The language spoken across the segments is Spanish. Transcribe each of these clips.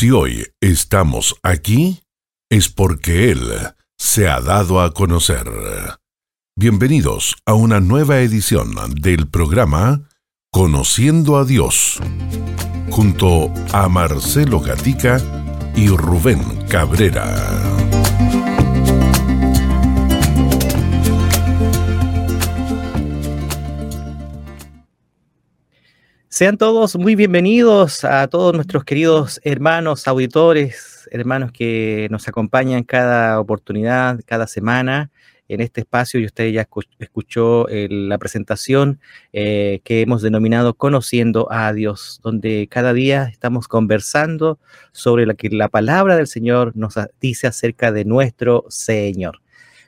Si hoy estamos aquí, es porque Él se ha dado a conocer. Bienvenidos a una nueva edición del programa Conociendo a Dios, junto a Marcelo Gatica y Rubén Cabrera. Sean todos muy bienvenidos a todos nuestros queridos hermanos, auditores, hermanos que nos acompañan cada oportunidad, cada semana en este espacio. Y usted ya escuchó la presentación eh, que hemos denominado Conociendo a Dios, donde cada día estamos conversando sobre lo que la palabra del Señor nos dice acerca de nuestro Señor.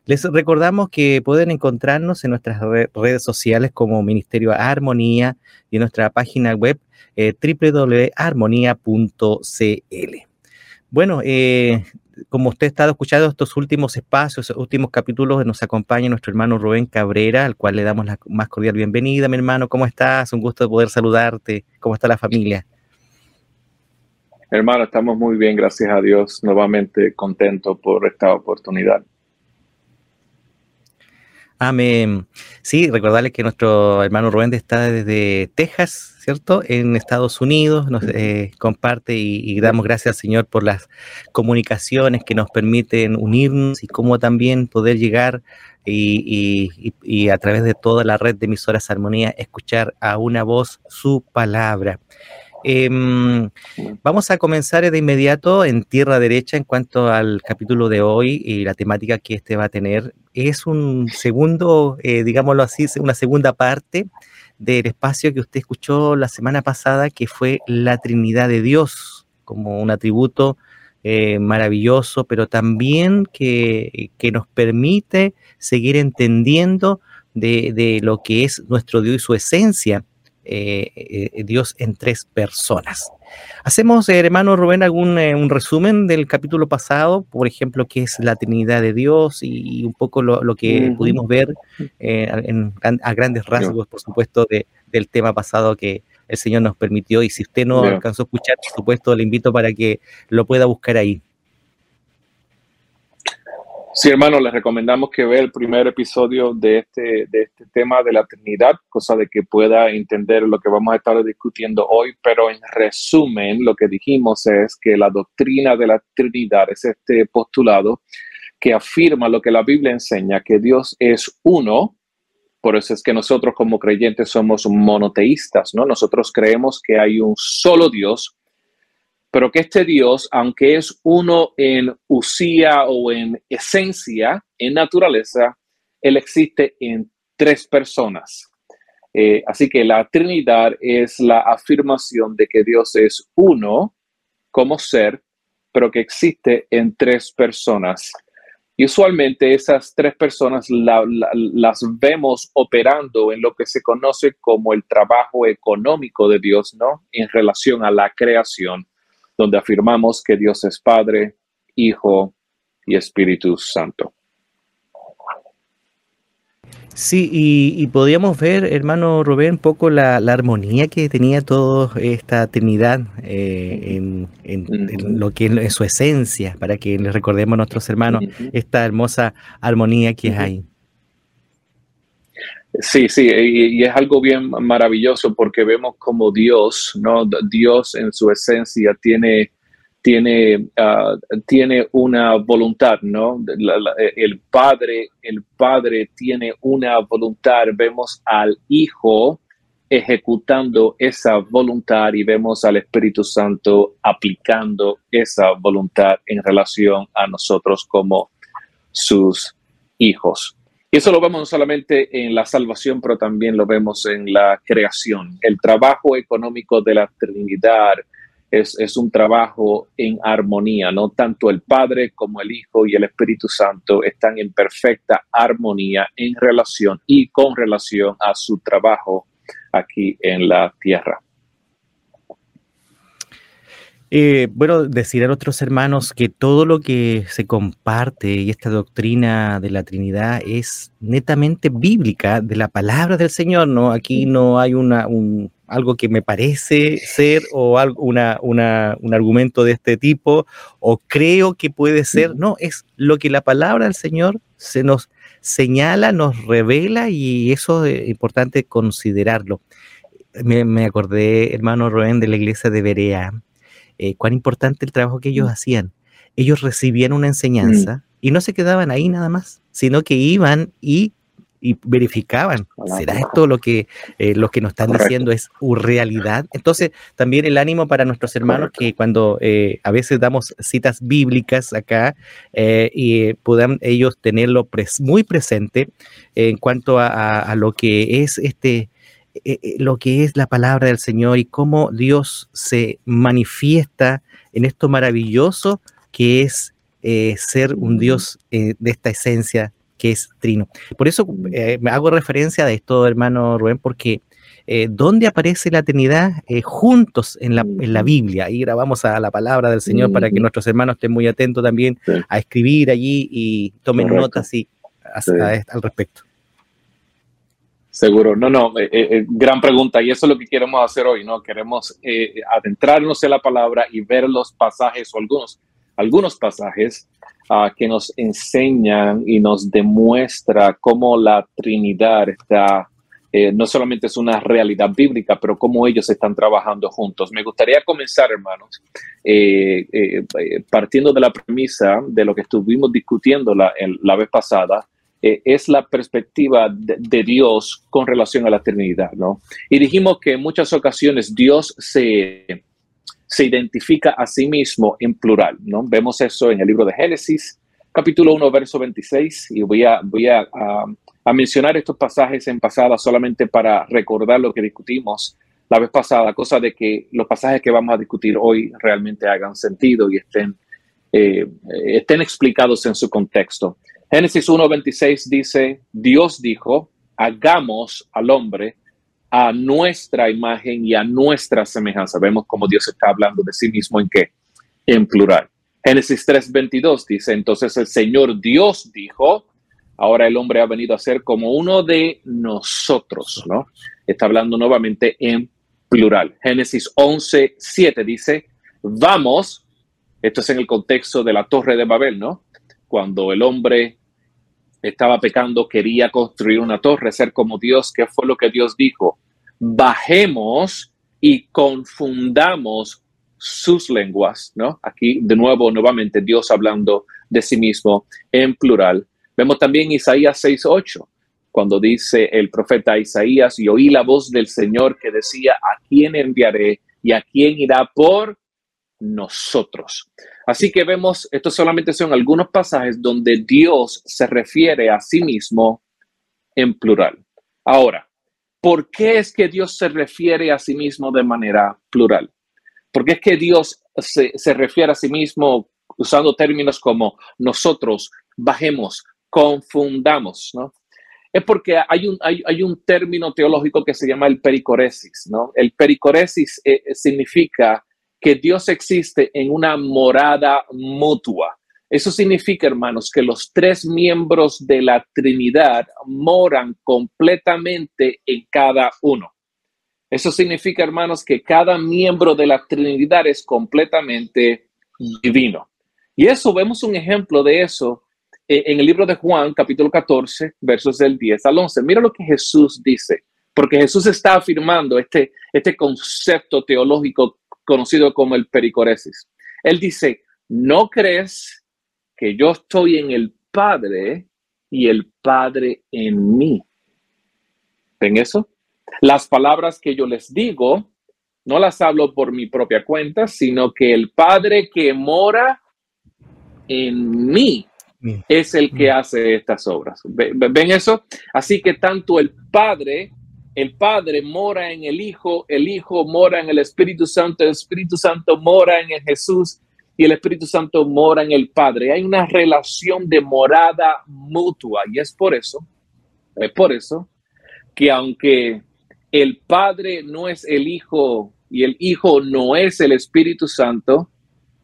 Les recordamos que pueden encontrarnos en nuestras redes sociales como Ministerio Armonía y en nuestra página web eh, www.armonía.cl. Bueno, eh, como usted ha estado escuchando estos últimos espacios, últimos capítulos, nos acompaña nuestro hermano Rubén Cabrera, al cual le damos la más cordial bienvenida, mi hermano. ¿Cómo estás? Un gusto de poder saludarte. ¿Cómo está la familia? Hermano, estamos muy bien, gracias a Dios. Nuevamente contento por esta oportunidad. Amén. Sí, recordarles que nuestro hermano Rubén está desde Texas, ¿cierto? En Estados Unidos, nos eh, comparte y, damos gracias al Señor por las comunicaciones que nos permiten unirnos y cómo también poder llegar y, a través de toda la red de emisoras Armonía escuchar a una voz su palabra. Em, vamos a comenzar de inmediato en tierra derecha en cuanto al capítulo de hoy y la temática que este va a tener. Es un segundo, eh, digámoslo así, una segunda parte del espacio que usted escuchó la semana pasada, que fue la Trinidad de Dios, como un atributo eh, maravilloso, pero también que, nos permite seguir entendiendo de, de, lo que es nuestro Dios y su esencia Dios en tres personas. Hacemos, eh, hermano Rubén, algún un resumen del capítulo pasado, por ejemplo, qué es la Trinidad de Dios y, un poco lo, que pudimos ver a grandes rasgos, por supuesto, del tema pasado que el Señor nos permitió. Y si usted no alcanzó a escuchar, por supuesto, le invito para que lo pueda buscar ahí. Sí, hermano, les recomendamos que vea el primer episodio de este, de este tema de la Trinidad, cosa de que pueda entender lo que vamos a estar discutiendo hoy, pero en resumen, lo que dijimos es que la doctrina de la Trinidad es este postulado que afirma lo que la Biblia enseña, que Dios es uno, por eso es que nosotros como creyentes somos monoteístas, ¿no? Nosotros creemos que hay un solo Dios, pero que este Dios, aunque es uno en usía o en esencia, en naturaleza, Él existe en tres personas. Eh, así que la Trinidad es la afirmación de que Dios es uno como ser, pero que existe en tres personas. Y usualmente esas tres personas las vemos operando en lo que se conoce como el trabajo económico de Dios, ¿no? En relación a la creación donde afirmamos que Dios es Padre, Hijo y Espíritu Santo. Sí, y, podríamos ver, hermano Rubén, un poco la, armonía que tenía toda esta Trinidad eh, en, lo que es su esencia, para que les recordemos a nuestros hermanos esta hermosa armonía que hay. Sí, sí, y, es algo bien maravilloso porque vemos como Dios, ¿no? Dios en su esencia tiene, tiene, ah, tiene una voluntad, ¿no? el Padre, el Padre tiene una voluntad. Vemos al Hijo ejecutando esa voluntad y vemos al Espíritu Santo aplicando esa voluntad en relación a nosotros como sus hijos. Y eso lo vemos no solamente en la salvación, pero también lo vemos en la creación. El trabajo económico de la Trinidad es, es, un trabajo en armonía, ¿no? Tanto el Padre como el Hijo y el Espíritu Santo están en perfecta armonía en relación y con relación a su trabajo aquí en la tierra. Eh, bueno, decir a nuestros hermanos que todo lo que se comparte y esta doctrina de la Trinidad es netamente bíblica, de la palabra del Señor, ¿no? Aquí no hay una, un, algo que me parece ser o algo, una, una, un argumento de este tipo o creo que puede ser, no, es lo que la palabra del Señor se nos señala, nos revela y eso es importante considerarlo. Me, me acordé, hermano Roen, de la iglesia de Berea, eh, cuán importante el trabajo que ellos mm. hacían. Ellos recibían una enseñanza mm. y no se quedaban ahí nada más, sino que iban y, verificaban, ¿será esto lo que, eh, lo que nos están diciendo es realidad? Entonces, también el ánimo para nuestros hermanos que cuando eh, a veces damos citas bíblicas acá y puedan ellos tenerlo muy presente en cuanto a lo que es este eh, eh, lo que es la palabra del Señor y cómo Dios se manifiesta en esto maravilloso que es eh, ser un Dios de esta esencia que es trino. Por eso me hago referencia a esto, hermano Rubén, porque ¿dónde aparece la Trinidad? juntos en la, en la, Biblia. Y grabamos a la palabra del Señor para que nuestros hermanos estén muy atentos también a escribir allí y tomen notas y, al respecto. Seguro, no, no, eh, eh, eh, gran pregunta y eso es lo que queremos hacer hoy, ¿no? Queremos adentrarnos en la palabra y ver los pasajes o algunos, algunos pasajes ah, que nos enseñan y nos demuestra cómo la Trinidad está, no solamente es una realidad bíblica, pero cómo ellos están trabajando juntos. Me gustaría comenzar, hermanos, partiendo de la premisa de lo que estuvimos discutiendo la, la vez pasada, eh, es la perspectiva de, Dios con relación a la eternidad, ¿no? Y dijimos que en muchas ocasiones Dios se, se identifica a sí mismo en plural, ¿no? Vemos eso en el libro de Génesis, capítulo 1, verso 26, y voy a, voy a, a, mencionar estos pasajes en pasada solamente para recordar lo que discutimos la vez pasada, cosa de que los pasajes que vamos a discutir hoy realmente hagan sentido y estén, eh, estén explicados en su contexto. Génesis 1.26 dice, Dios dijo, hagamos al hombre a nuestra imagen y a nuestra semejanza. Vemos cómo Dios está hablando de sí mismo en qué? En plural. Génesis 3.22 dice, entonces el Señor Dios dijo, ahora el hombre ha venido a ser como uno de nosotros, ¿no? Está hablando nuevamente en plural. Génesis 11.7 dice, vamos, esto es en el contexto de la torre de Babel, ¿no? Cuando el hombre estaba pecando, quería construir una torre, ser como Dios. ¿Qué fue lo que Dios dijo? Bajemos y confundamos sus lenguas, ¿no? Aquí de nuevo, nuevamente, Dios hablando de sí mismo en plural. Vemos también Isaías 6.8, cuando dice el profeta Isaías, y oí la voz del Señor que decía, ¿a quién enviaré y a quién irá por nosotros? Así que vemos, estos solamente son algunos pasajes donde Dios se refiere a sí mismo en plural. Ahora, ¿por qué es que Dios se refiere a sí mismo de manera plural? ¿Por qué es que Dios se, refiere a sí mismo usando términos como nosotros, bajemos, confundamos, ¿no? Es porque hay un, hay, un término teológico que se llama el pericoresis, ¿no? El pericoresis eh, significa que Dios existe en una morada mutua. Eso significa, hermanos, que los tres miembros de la Trinidad moran completamente en cada uno. Eso significa, hermanos, que cada miembro de la Trinidad es completamente divino. Y eso, vemos un ejemplo de eso eh, en el libro de Juan, capítulo 14, versos del 10 al 11. Mira lo que Jesús dice, porque Jesús está afirmando este, este concepto teológico conocido como el pericoresis. Él dice, ¿no crees que yo estoy en el Padre y el Padre en mí? ¿Ven eso? Las palabras que yo les digo, no las hablo por mi propia cuenta, sino que el Padre que mora en mí es el que hace estas obras. ¿Ven eso? Así que tanto el Padre el Padre mora en el Hijo, el Hijo mora en el Espíritu Santo, el Espíritu Santo mora en el Jesús y el Espíritu Santo mora en el Padre. Hay una relación de morada mutua y es por eso, es por eso que aunque el Padre no es el Hijo y el Hijo no es el Espíritu Santo,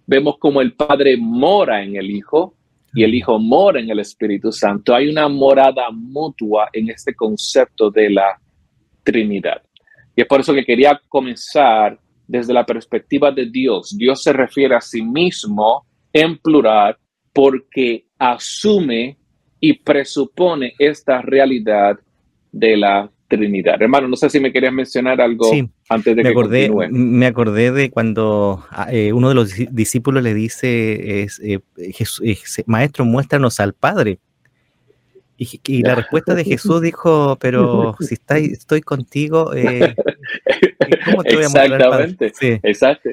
vemos como el Padre mora en el Hijo y el Hijo mora en el Espíritu Santo. Hay una morada mutua en este concepto de la Trinidad. Y es por eso que quería comenzar desde la perspectiva de Dios. Dios se refiere a sí mismo en plural porque asume y presupone esta realidad de la Trinidad. Hermano, no sé si me querías mencionar algo antes de me que acordé, continúe. Me acordé de cuando ah, eh, uno de los discípulos le dice, es, eh, Jesús, Maestro, muéstranos al Padre. Y, y, la respuesta de Jesús dijo, pero si está, estoy contigo, eh, ¿cómo te voy a mostrar Padre? Sí. Exacto.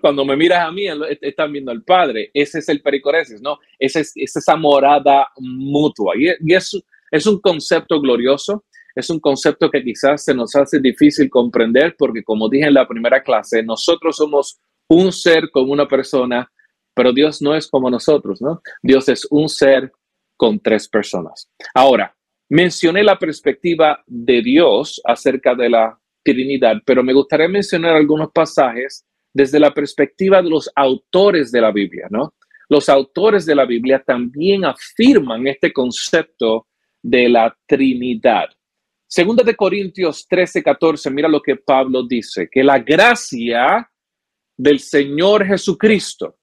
Cuando me miras a mí, están viendo al Padre. Ese es el pericoresis, ¿no? Esa es, es esa morada mutua. Y, y es, es un concepto glorioso es un concepto que quizás se nos hace difícil comprender porque, como dije en la primera clase, nosotros somos un ser con una persona, pero Dios no es como nosotros, ¿no? Dios es un ser con tres personas. Ahora, mencioné la perspectiva de Dios acerca de la Trinidad, pero me gustaría mencionar algunos pasajes desde la perspectiva de los autores de la Biblia, ¿no? Los autores de la Biblia también afirman este concepto de la Trinidad. Segunda de Corintios 13, 14, mira lo que Pablo dice, que la gracia del Señor Jesucristo,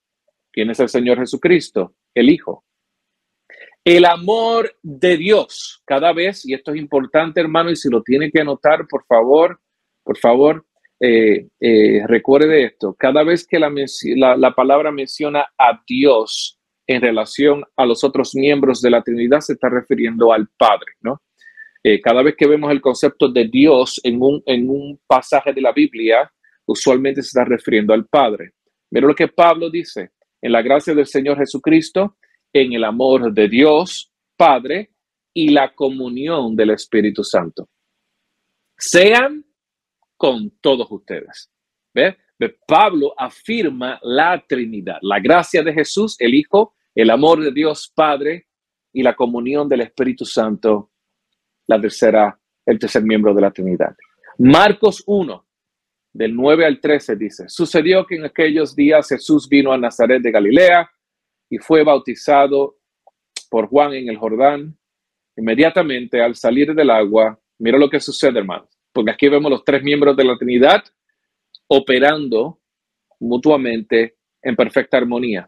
¿quién es el Señor Jesucristo? El Hijo. El amor de Dios, cada vez, y esto es importante hermano, y si lo tiene que anotar, por favor, por favor, eh, eh, recuerde esto, cada vez que la, la, la palabra menciona a Dios en relación a los otros miembros de la Trinidad, se está refiriendo al Padre, ¿no? Eh, cada vez que vemos el concepto de Dios en un, en un pasaje de la Biblia, usualmente se está refiriendo al Padre. Mira lo que Pablo dice, en la gracia del Señor Jesucristo, en el amor de Dios, Padre, y la comunión del Espíritu Santo. Sean con todos ustedes. ¿Ve? Pablo afirma la Trinidad, la gracia de Jesús, el Hijo, el amor de Dios Padre y la comunión del Espíritu Santo la tercera, el tercer miembro de la Trinidad. Marcos 1, del 9 al 13 dice, sucedió que en aquellos días Jesús vino a Nazaret de Galilea y fue bautizado por Juan en el Jordán. Inmediatamente al salir del agua, mira lo que sucede, hermanos, porque aquí vemos los tres miembros de la Trinidad operando mutuamente en perfecta armonía.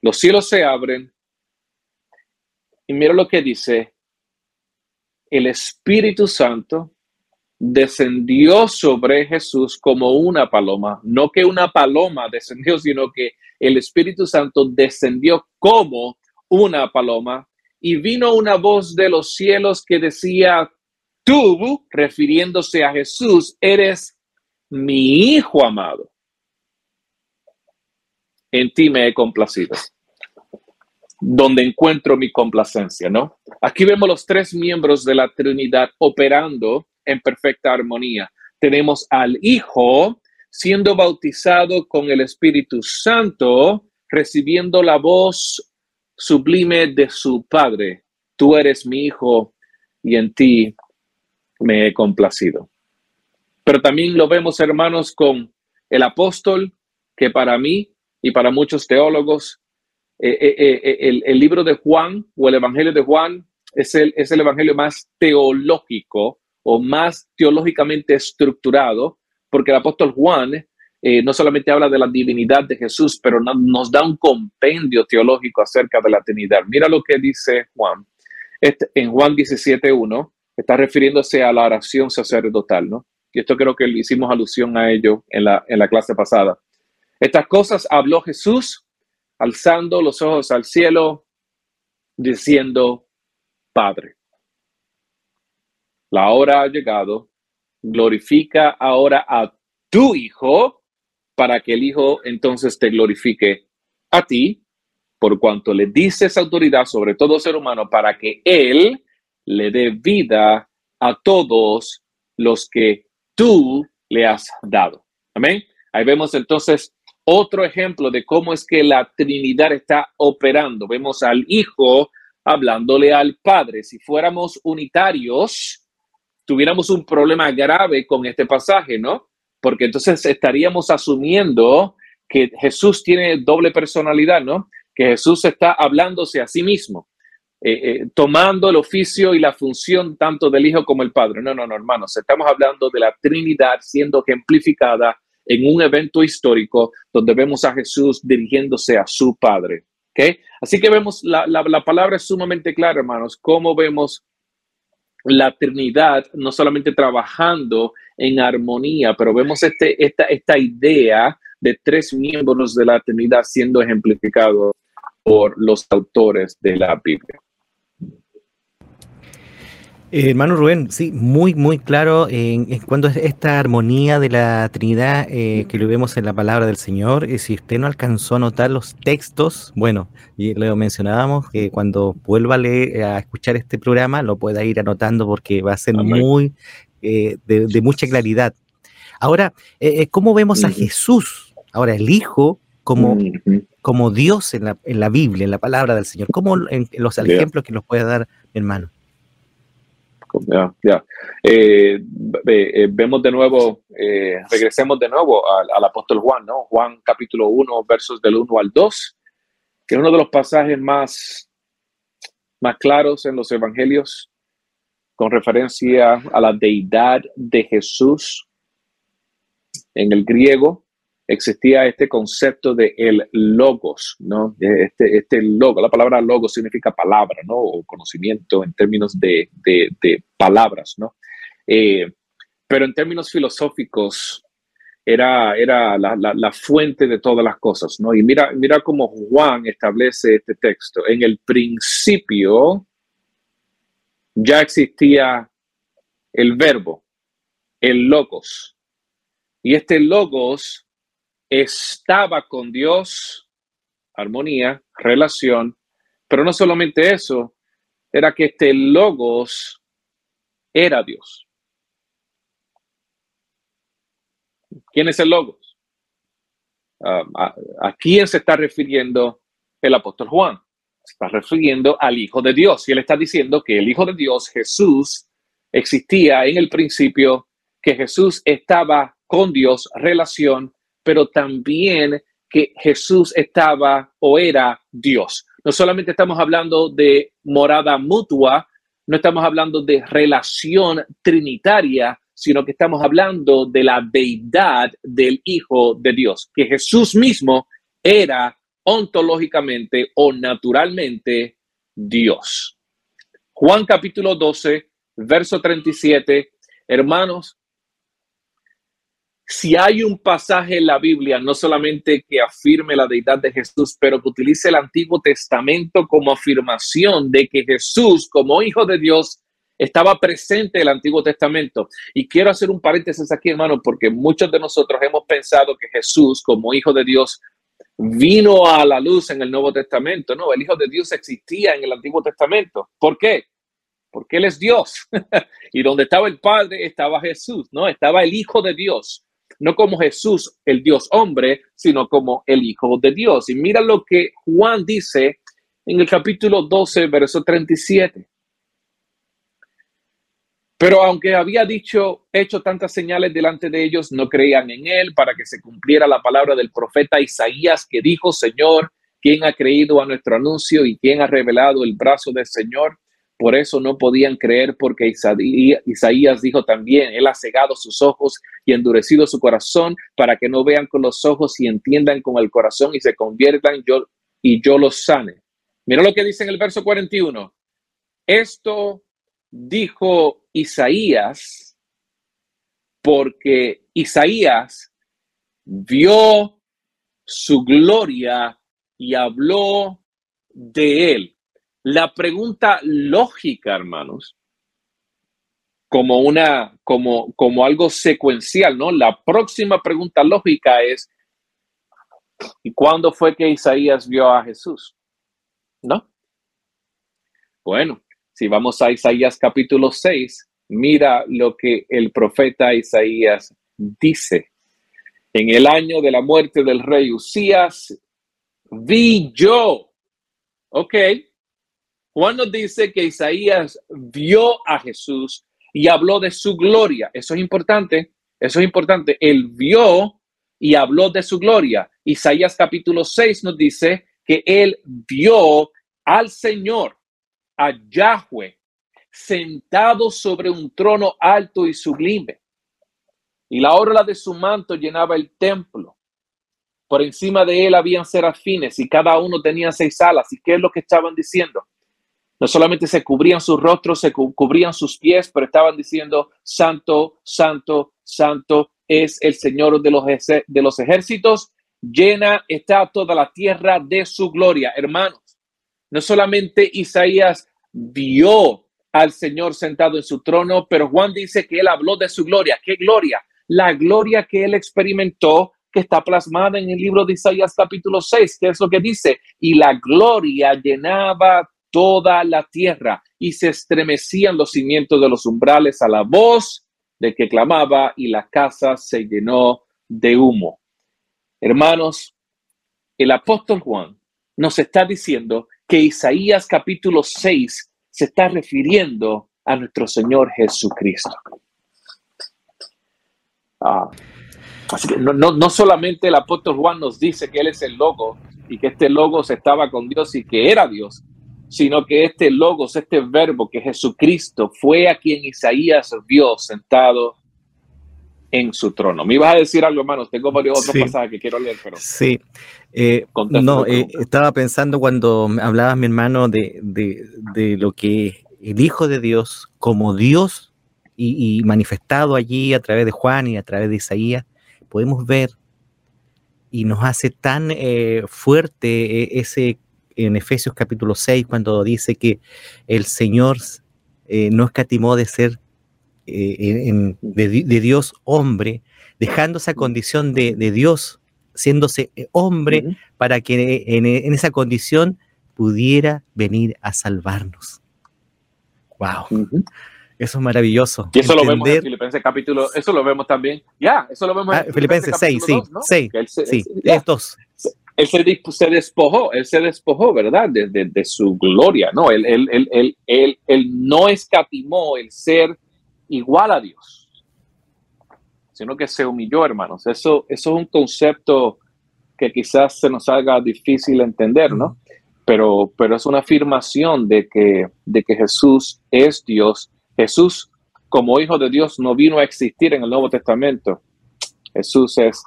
Los cielos se abren y mira lo que dice, el Espíritu Santo descendió sobre Jesús como una paloma. No que una paloma descendió, sino que el Espíritu Santo descendió como una paloma y vino una voz de los cielos que decía, tú, refiriéndose a Jesús, eres mi Hijo amado. En ti me he complacido donde encuentro mi complacencia, ¿no? Aquí vemos los tres miembros de la Trinidad operando en perfecta armonía. Tenemos al Hijo siendo bautizado con el Espíritu Santo, recibiendo la voz sublime de su Padre. Tú eres mi Hijo y en ti me he complacido. Pero también lo vemos, hermanos, con el apóstol, que para mí y para muchos teólogos eh, eh, eh, el, libro de Juan o el Evangelio de Juan es el, es el Evangelio más teológico o más teológicamente estructurado, porque el apóstol Juan no solamente habla de la divinidad de Jesús, pero nos da un compendio teológico acerca de la Trinidad. Mira lo que dice Juan. Este, en Juan 17.1 está refiriéndose a la oración sacerdotal, ¿no? Y esto creo que le hicimos alusión a ello en la, en la clase pasada. Estas cosas habló Jesús alzando los ojos al cielo, diciendo, Padre, la hora ha llegado, glorifica ahora a tu Hijo, para que el Hijo entonces te glorifique a ti, por cuanto le dices autoridad sobre todo ser humano, para que Él le dé vida a todos los que tú le has dado. Amén. Ahí vemos entonces otro ejemplo de cómo es que la Trinidad está operando. Vemos al Hijo hablándole al Padre. Si fuéramos unitarios, tuviéramos un problema grave con este pasaje, ¿no? porque entonces estaríamos asumiendo que Jesús tiene doble personalidad, ¿no? Que Jesús está hablándose a sí mismo, eh, eh, tomando el oficio y la función tanto del Hijo como el Padre. No, no, no, hermanos, estamos hablando de la Trinidad siendo ejemplificada en un evento histórico donde vemos a Jesús dirigiéndose a su Padre. ¿okay? Así que vemos, la, la, la palabra es sumamente clara, hermanos, cómo vemos la Trinidad no solamente trabajando en armonía, pero vemos este, esta, esta idea de tres miembros de la Trinidad siendo ejemplificado por los autores de la Biblia. Eh, hermano Rubén, sí, muy, muy claro en, en cuanto a esta armonía de la Trinidad eh, que lo vemos en la palabra del Señor. Y si usted no alcanzó a notar los textos, bueno, y lo mencionábamos, que cuando vuelva a, leer, a escuchar este programa lo pueda ir anotando porque va a ser Amén. muy eh, de, de, mucha claridad. Ahora, eh, ¿cómo vemos a Jesús? Ahora, el Hijo como, como Dios en la, en la Biblia, en la palabra del Señor. ¿Cómo en, los ejemplos que nos puede dar, hermano? Ya. Eh, eh, vemos de nuevo, eh, regresemos de nuevo al, al, apóstol Juan, ¿no? Juan capítulo 1, versos del 1 al 2, que es uno de los pasajes más, más claros en los evangelios con referencia a la deidad de Jesús en el griego existía este concepto de el logos, ¿no? Este, este logo, la palabra logos significa palabra, ¿no? O conocimiento en términos de, de, de palabras, ¿no? Eh, pero en términos filosóficos era, era la, la, la, fuente de todas las cosas, ¿no? Y mira, mira cómo Juan establece este texto. En el principio ya existía el verbo, el logos. Y este logos estaba con Dios, armonía, relación, pero no solamente eso, era que este logos era Dios. ¿Quién es el logos? Uh, a, a, quién se está refiriendo el apóstol Juan? Se está refiriendo al Hijo de Dios. Y él está diciendo que el Hijo de Dios, Jesús, existía en el principio, que Jesús estaba con Dios, relación, pero también que Jesús estaba o era Dios. No solamente estamos hablando de morada mutua, no estamos hablando de relación trinitaria, sino que estamos hablando de la deidad del Hijo de Dios, que Jesús mismo era ontológicamente o naturalmente Dios. Juan capítulo 12, verso 37, hermanos, si hay un pasaje en la Biblia, no solamente que afirme la deidad de Jesús, pero que utilice el Antiguo Testamento como afirmación de que Jesús, como Hijo de Dios, estaba presente en el Antiguo Testamento. Y quiero hacer un paréntesis aquí, hermano, porque muchos de nosotros hemos pensado que Jesús, como Hijo de Dios, vino a la luz en el Nuevo Testamento. No, el Hijo de Dios existía en el Antiguo Testamento. ¿Por qué? Porque Él es Dios. y donde estaba el Padre estaba Jesús, ¿no? Estaba el Hijo de Dios no como Jesús, el Dios hombre, sino como el Hijo de Dios. Y mira lo que Juan dice en el capítulo 12, verso 37. Pero aunque había dicho, hecho tantas señales delante de ellos, no creían en él para que se cumpliera la palabra del profeta Isaías que dijo, Señor, ¿quién ha creído a nuestro anuncio y quién ha revelado el brazo del Señor? Por eso no podían creer porque Isaías dijo también, Él ha cegado sus ojos y endurecido su corazón para que no vean con los ojos y entiendan con el corazón y se conviertan yo, y yo los sane. Mira lo que dice en el verso 41. Esto dijo Isaías porque Isaías vio su gloria y habló de él la pregunta lógica, hermanos, como una, como, como algo secuencial, ¿no? La próxima pregunta lógica es, ¿y cuándo fue que Isaías vio a Jesús? ¿No? Bueno, si vamos a Isaías capítulo 6, mira lo que el profeta Isaías dice. En el año de la muerte del rey Usías, vi yo, ok, Juan nos dice que Isaías vio a Jesús y habló de su gloria. Eso es importante. Eso es importante. Él vio y habló de su gloria. Isaías capítulo 6 nos dice que él vio al Señor, a Yahweh, sentado sobre un trono alto y sublime. Y la orla de su manto llenaba el templo. Por encima de él habían serafines y cada uno tenía seis alas. ¿Y qué es lo que estaban diciendo? No solamente se cubrían sus rostros, se cubrían sus pies, pero estaban diciendo, Santo, Santo, Santo es el Señor de los, ejércitos. Llena está toda la tierra de su gloria. Hermanos, no solamente Isaías vio al Señor sentado en su trono, pero Juan dice que él habló de su gloria. ¿Qué gloria? La gloria que él experimentó que está plasmada en el libro de Isaías capítulo 6, que es lo que dice, y la gloria llenaba toda la tierra y se estremecían los cimientos de los umbrales a la voz de que clamaba y la casa se llenó de humo. Hermanos, el apóstol Juan nos está diciendo que Isaías capítulo 6 se está refiriendo a nuestro Señor Jesucristo. Ah, no, no, solamente el apóstol Juan nos dice que Él es el logo y que este logo se estaba con Dios y que era Dios, sino que este logos, este verbo que Jesucristo fue a quien Isaías vio sentado en su trono. Me ibas a decir algo, hermanos. Tengo varios otros pasajes que quiero leer, pero. Sí. Eh, no, eh, estaba pensando cuando hablabas, mi hermano, de, de, lo que el Hijo de Dios, como Dios y, manifestado allí a través de Juan y a través de Isaías, podemos ver y nos hace tan eh, fuerte ese en Efesios capítulo 6, cuando dice que el Señor eh, no escatimó de ser eh, de, Dios hombre, dejando esa condición de, Dios, siéndose eh, hombre, para que en, esa condición pudiera venir a salvarnos. ¡Wow! Eso es maravilloso. Y eso lo vemos en Filipenses capítulo, eso lo vemos también. Ya, eso lo vemos en ah, Filipenses, 6, sí, 6, sí, estos él se, despojó, él se despojó, ¿verdad? De, su gloria, ¿no? Él, él, él, no escatimó el ser igual a Dios, sino que se humilló, hermanos. Eso, eso es un concepto que quizás se nos haga difícil entender, ¿no? Pero, pero es una afirmación de que, de que Jesús es Dios. Jesús, como hijo de Dios, no vino a existir en el Nuevo Testamento. Jesús es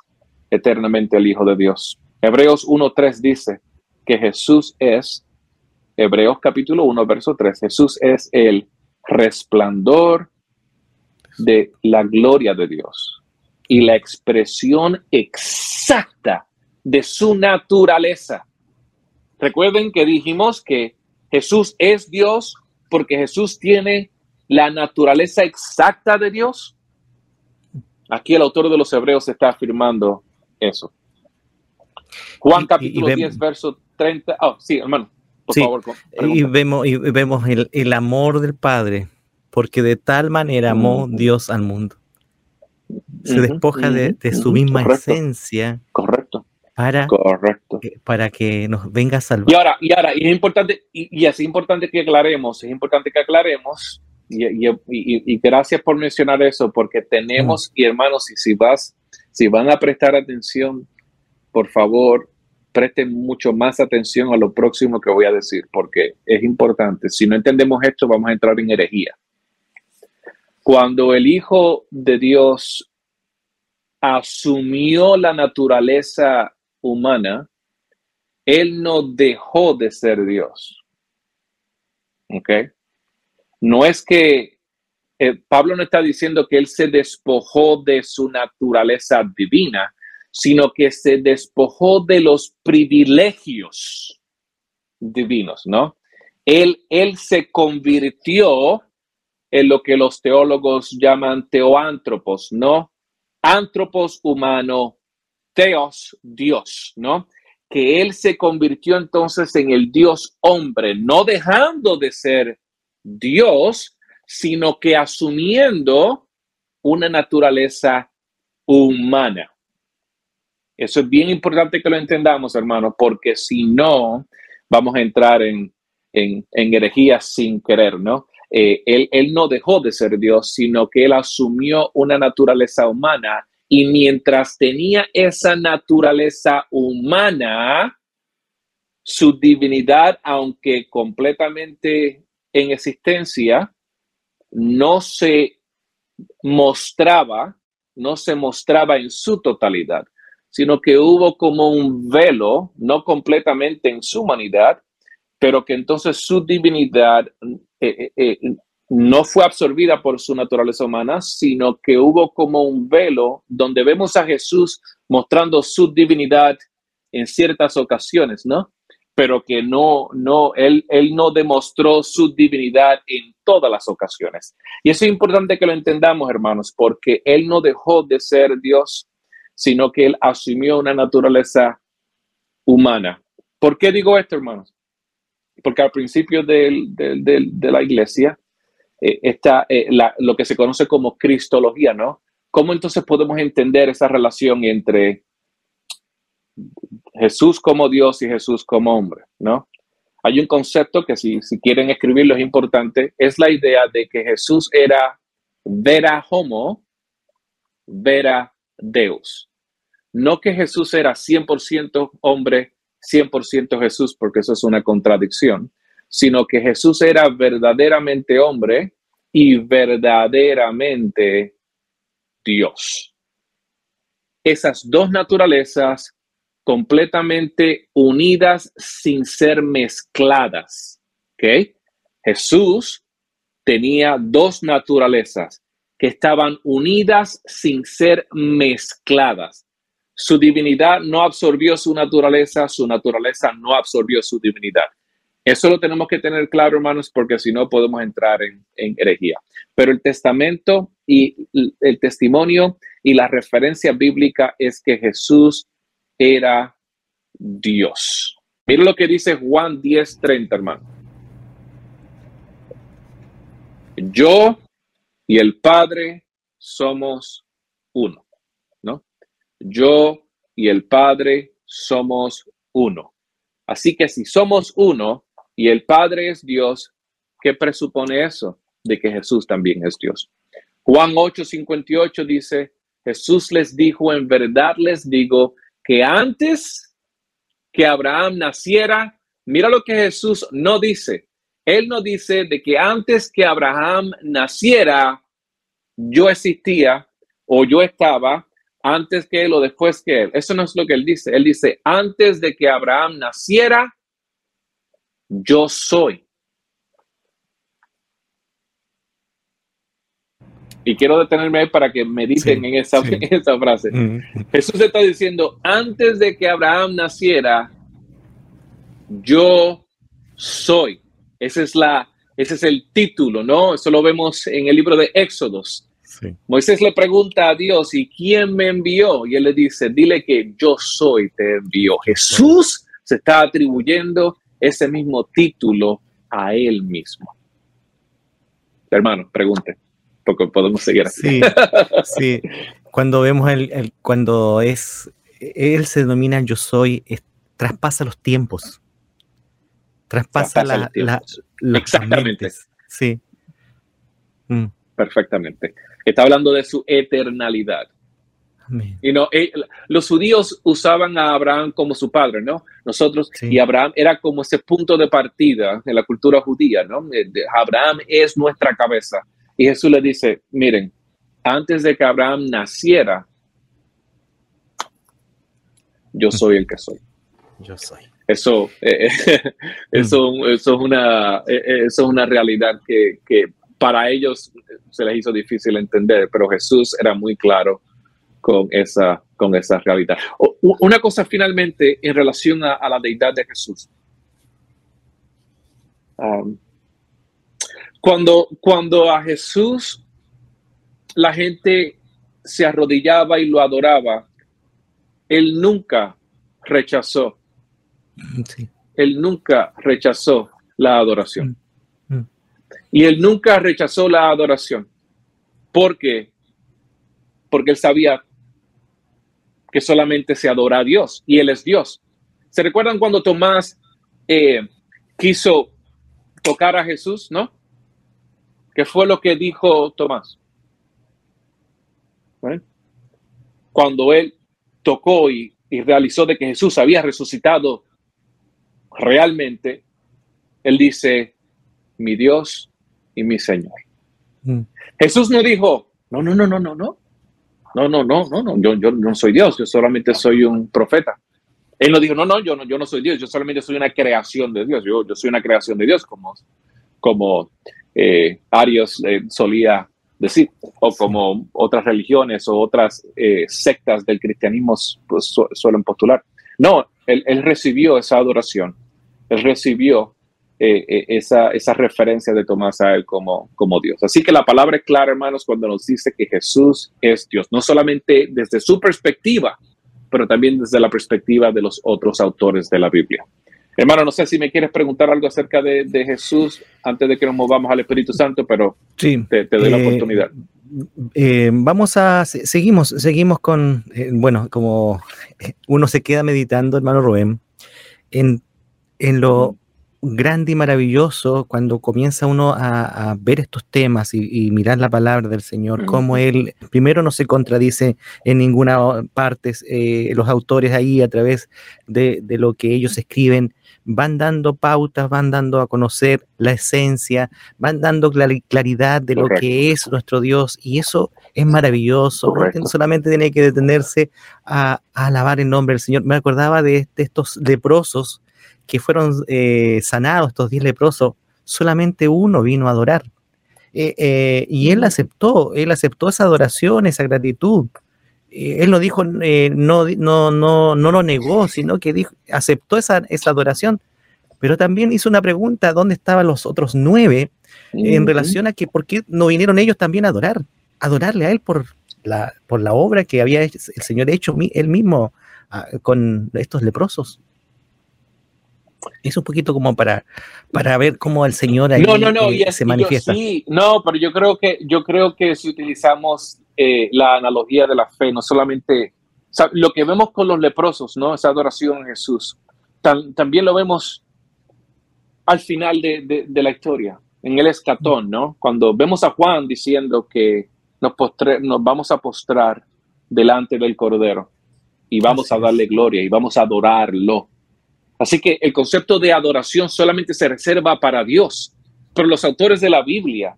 eternamente el Hijo de Dios. Hebreos 1.3 dice que Jesús es, Hebreos capítulo 1, verso 3, Jesús es el resplandor de la gloria de Dios y la expresión exacta de su naturaleza. Recuerden que dijimos que Jesús es Dios porque Jesús tiene la naturaleza exacta de Dios. Aquí el autor de los Hebreos está afirmando eso. Juan capítulo 10, verso 30. Oh, sí, hermano, por favor. Y vemos, y vemos el, amor del Padre, porque de tal manera amó mm. Dios al mundo. Se despoja de, su misma esencia. Correcto. Para, Correcto. para que nos venga a salvar. Y ahora, y ahora, y es importante, y, es importante que aclaremos, es importante que aclaremos, y, gracias por mencionar eso, porque tenemos, y hermanos, y si vas, si van a prestar atención, por favor, presten mucho más atención a lo próximo que voy a decir, porque es importante. Si no entendemos esto, vamos a entrar en herejía. Cuando el Hijo de Dios asumió la naturaleza humana, Él no dejó de ser Dios. ¿Ok? No es que eh, Pablo no está diciendo que Él se despojó de su naturaleza divina, sino que se despojó de los privilegios divinos, ¿no? Él, él se convirtió en lo que los teólogos llaman teoántropos, ¿no? Antropos humano, teos, Dios, ¿no? Que él se convirtió entonces en el Dios hombre, no dejando de ser Dios, sino que asumiendo una naturaleza humana. Eso es bien importante que lo entendamos, hermano, porque si no, vamos a entrar en, en, herejía sin querer, ¿no? eh, él, él no dejó de ser Dios, sino que él asumió una naturaleza humana y mientras tenía esa naturaleza humana, su divinidad, aunque completamente en existencia, no se mostraba, no se mostraba en su totalidad, sino que hubo como un velo, no completamente en su humanidad, pero que entonces su divinidad eh, eh, eh, no fue absorbida por su naturaleza humana, sino que hubo como un velo donde vemos a Jesús mostrando su divinidad en ciertas ocasiones, ¿no? Pero que no, no, él, él no demostró su divinidad en todas las ocasiones. Y eso es importante que lo entendamos, hermanos, porque él no dejó de ser Dios, sino que él asumió una naturaleza humana. ¿Por qué digo esto, hermanos? Porque al principio de la iglesia, eh, está eh, lo que se conoce como cristología, ¿no? ¿Cómo entonces podemos entender esa relación entre Jesús como Dios y Jesús como hombre, ¿no? Hay un concepto que si, si quieren escribirlo es importante, es la idea de que Jesús era vera homo, vera Deus. No que Jesús era 100% hombre, 100% Jesús, porque eso es una contradicción, sino que Jesús era verdaderamente hombre y verdaderamente Dios. Esas dos naturalezas completamente unidas sin ser mezcladas. ¿Ok? Jesús tenía dos naturalezas que estaban unidas sin ser mezcladas. Su divinidad no absorbió su naturaleza, su naturaleza no absorbió su divinidad. Eso lo tenemos que tener claro, hermanos, porque si no podemos entrar en, herejía. Pero el testamento y el testimonio y la referencia bíblica es que Jesús era Dios. Mira lo que dice Juan 10:30, hermano. Yo y el Padre somos uno, ¿no? Yo y el Padre somos uno. Así que si somos uno, y el Padre es Dios, ¿qué presupone eso? De que Jesús también es Dios. Juan 8:58 dice, Jesús les dijo, en verdad les digo, que antes que Abraham naciera, mira lo que Jesús no dice. Él no dice de que antes que Abraham naciera, yo existía o yo estaba, antes que él o después que él. Eso no es lo que él dice. Él dice, antes de que Abraham naciera, yo soy. Y quiero detenerme ahí para que mediten en, esa, esa frase. Mm. Jesús está diciendo, antes de que Abraham naciera, yo soy. Ese es, la, ese es el título, ¿no? Eso lo vemos en el libro de Éxodos. Moisés le pregunta a Dios, ¿y quién me envió? Y él le dice, dile que yo soy, te envió. Jesús se está atribuyendo ese mismo título a él mismo. Hermano, pregunte, porque podemos seguir así. Sí, Cuando vemos el, cuando es, él se denomina yo soy, traspasa los tiempos. Traspasa, la, Exactamente. Sí. Mm. Perfectamente. Está hablando de su eternalidad. Y no, eh, los judíos usaban a Abraham como su padre, ¿no? Nosotros, y Abraham era como ese punto de partida en la cultura judía, ¿no? Eh, Abraham es nuestra cabeza. Y Jesús le dice, miren, antes de que Abraham naciera, yo soy el que soy. Yo soy. Eso, eh, eso, mm. eso, es una, eso es una realidad que, que para ellos se les hizo difícil entender, pero Jesús era muy claro con esa, con esa realidad. una cosa finalmente en relación a, la deidad de Jesús. Um, cuando, cuando a Jesús la gente se arrodillaba y lo adoraba, él nunca rechazó. Él nunca rechazó la adoración. Mm, mm. Y él nunca rechazó la adoración. porque Porque él sabía que solamente se adora a Dios y Él es Dios. ¿Se recuerdan cuando Tomás eh, quiso tocar a Jesús, no? ¿Qué fue lo que dijo Tomás? Cuando él tocó y, realizó de que Jesús había resucitado realmente, él dice, mi Dios y mi Señor. Mm. Jesús no dijo, no, no, no, no, no, no. No, no, no, no, no, yo, yo no soy Dios, yo solamente soy un profeta. Él no dijo, no, no, yo no, yo no soy Dios, yo solamente soy una creación de Dios, yo, yo soy una creación de Dios, como, como eh, Arios eh, solía decir, o como otras religiones o otras eh, sectas del cristianismo pues, suelen postular. No, él, él, recibió esa adoración, él recibió esa, esa referencia de Tomás a él como, como Dios. Así que la palabra es clara, hermanos, cuando nos dice que Jesús es Dios, no solamente desde su perspectiva, pero también desde la perspectiva de los otros autores de la Biblia. Hermano, no sé si me quieres preguntar algo acerca de, Jesús antes de que nos movamos al Espíritu Santo, pero sí, te, doy la eh, oportunidad. Eh, vamos a, seguimos, seguimos con, eh, bueno, como uno se queda meditando, hermano Rubén, en, en lo grande y maravilloso cuando comienza uno a, ver estos temas y, mirar la palabra del Señor, como Él primero no se contradice en ninguna parte, eh, los autores ahí a través de, lo que ellos escriben van dando pautas, van dando a conocer la esencia, van dando claridad de lo que es nuestro Dios y eso es maravilloso. No solamente tiene que detenerse a, alabar el nombre del Señor. Me acordaba de, de estos leprosos que fueron eh, sanados, estos diez leprosos, solamente uno vino a adorar. Eh, eh, y él aceptó, él aceptó esa adoración, esa gratitud. él no dijo, no, no, no, no lo negó, sino que dijo, aceptó esa, esa adoración. Pero también hizo una pregunta, ¿dónde estaban los otros nueve? En relación a que por qué no vinieron ellos también a adorar, adorarle a él por la, por la obra que había el Señor hecho él mismo ah, con estos leprosos. Es un poquito como para, para ver cómo el Señor ahí no, no, no, eh, se manifiesta. sí, no, pero yo creo que, yo creo que si utilizamos eh, la analogía de la fe, no solamente lo que vemos con los leprosos, ¿no? Esa adoración a Jesús, también lo vemos al final de, de, la historia, en el escatón, ¿no? Cuando vemos a Juan diciendo que nos, postre, nos vamos a postrar delante del Cordero y vamos a darle gloria y vamos a adorarlo. Así que el concepto de adoración solamente se reserva para Dios, pero los autores de la Biblia,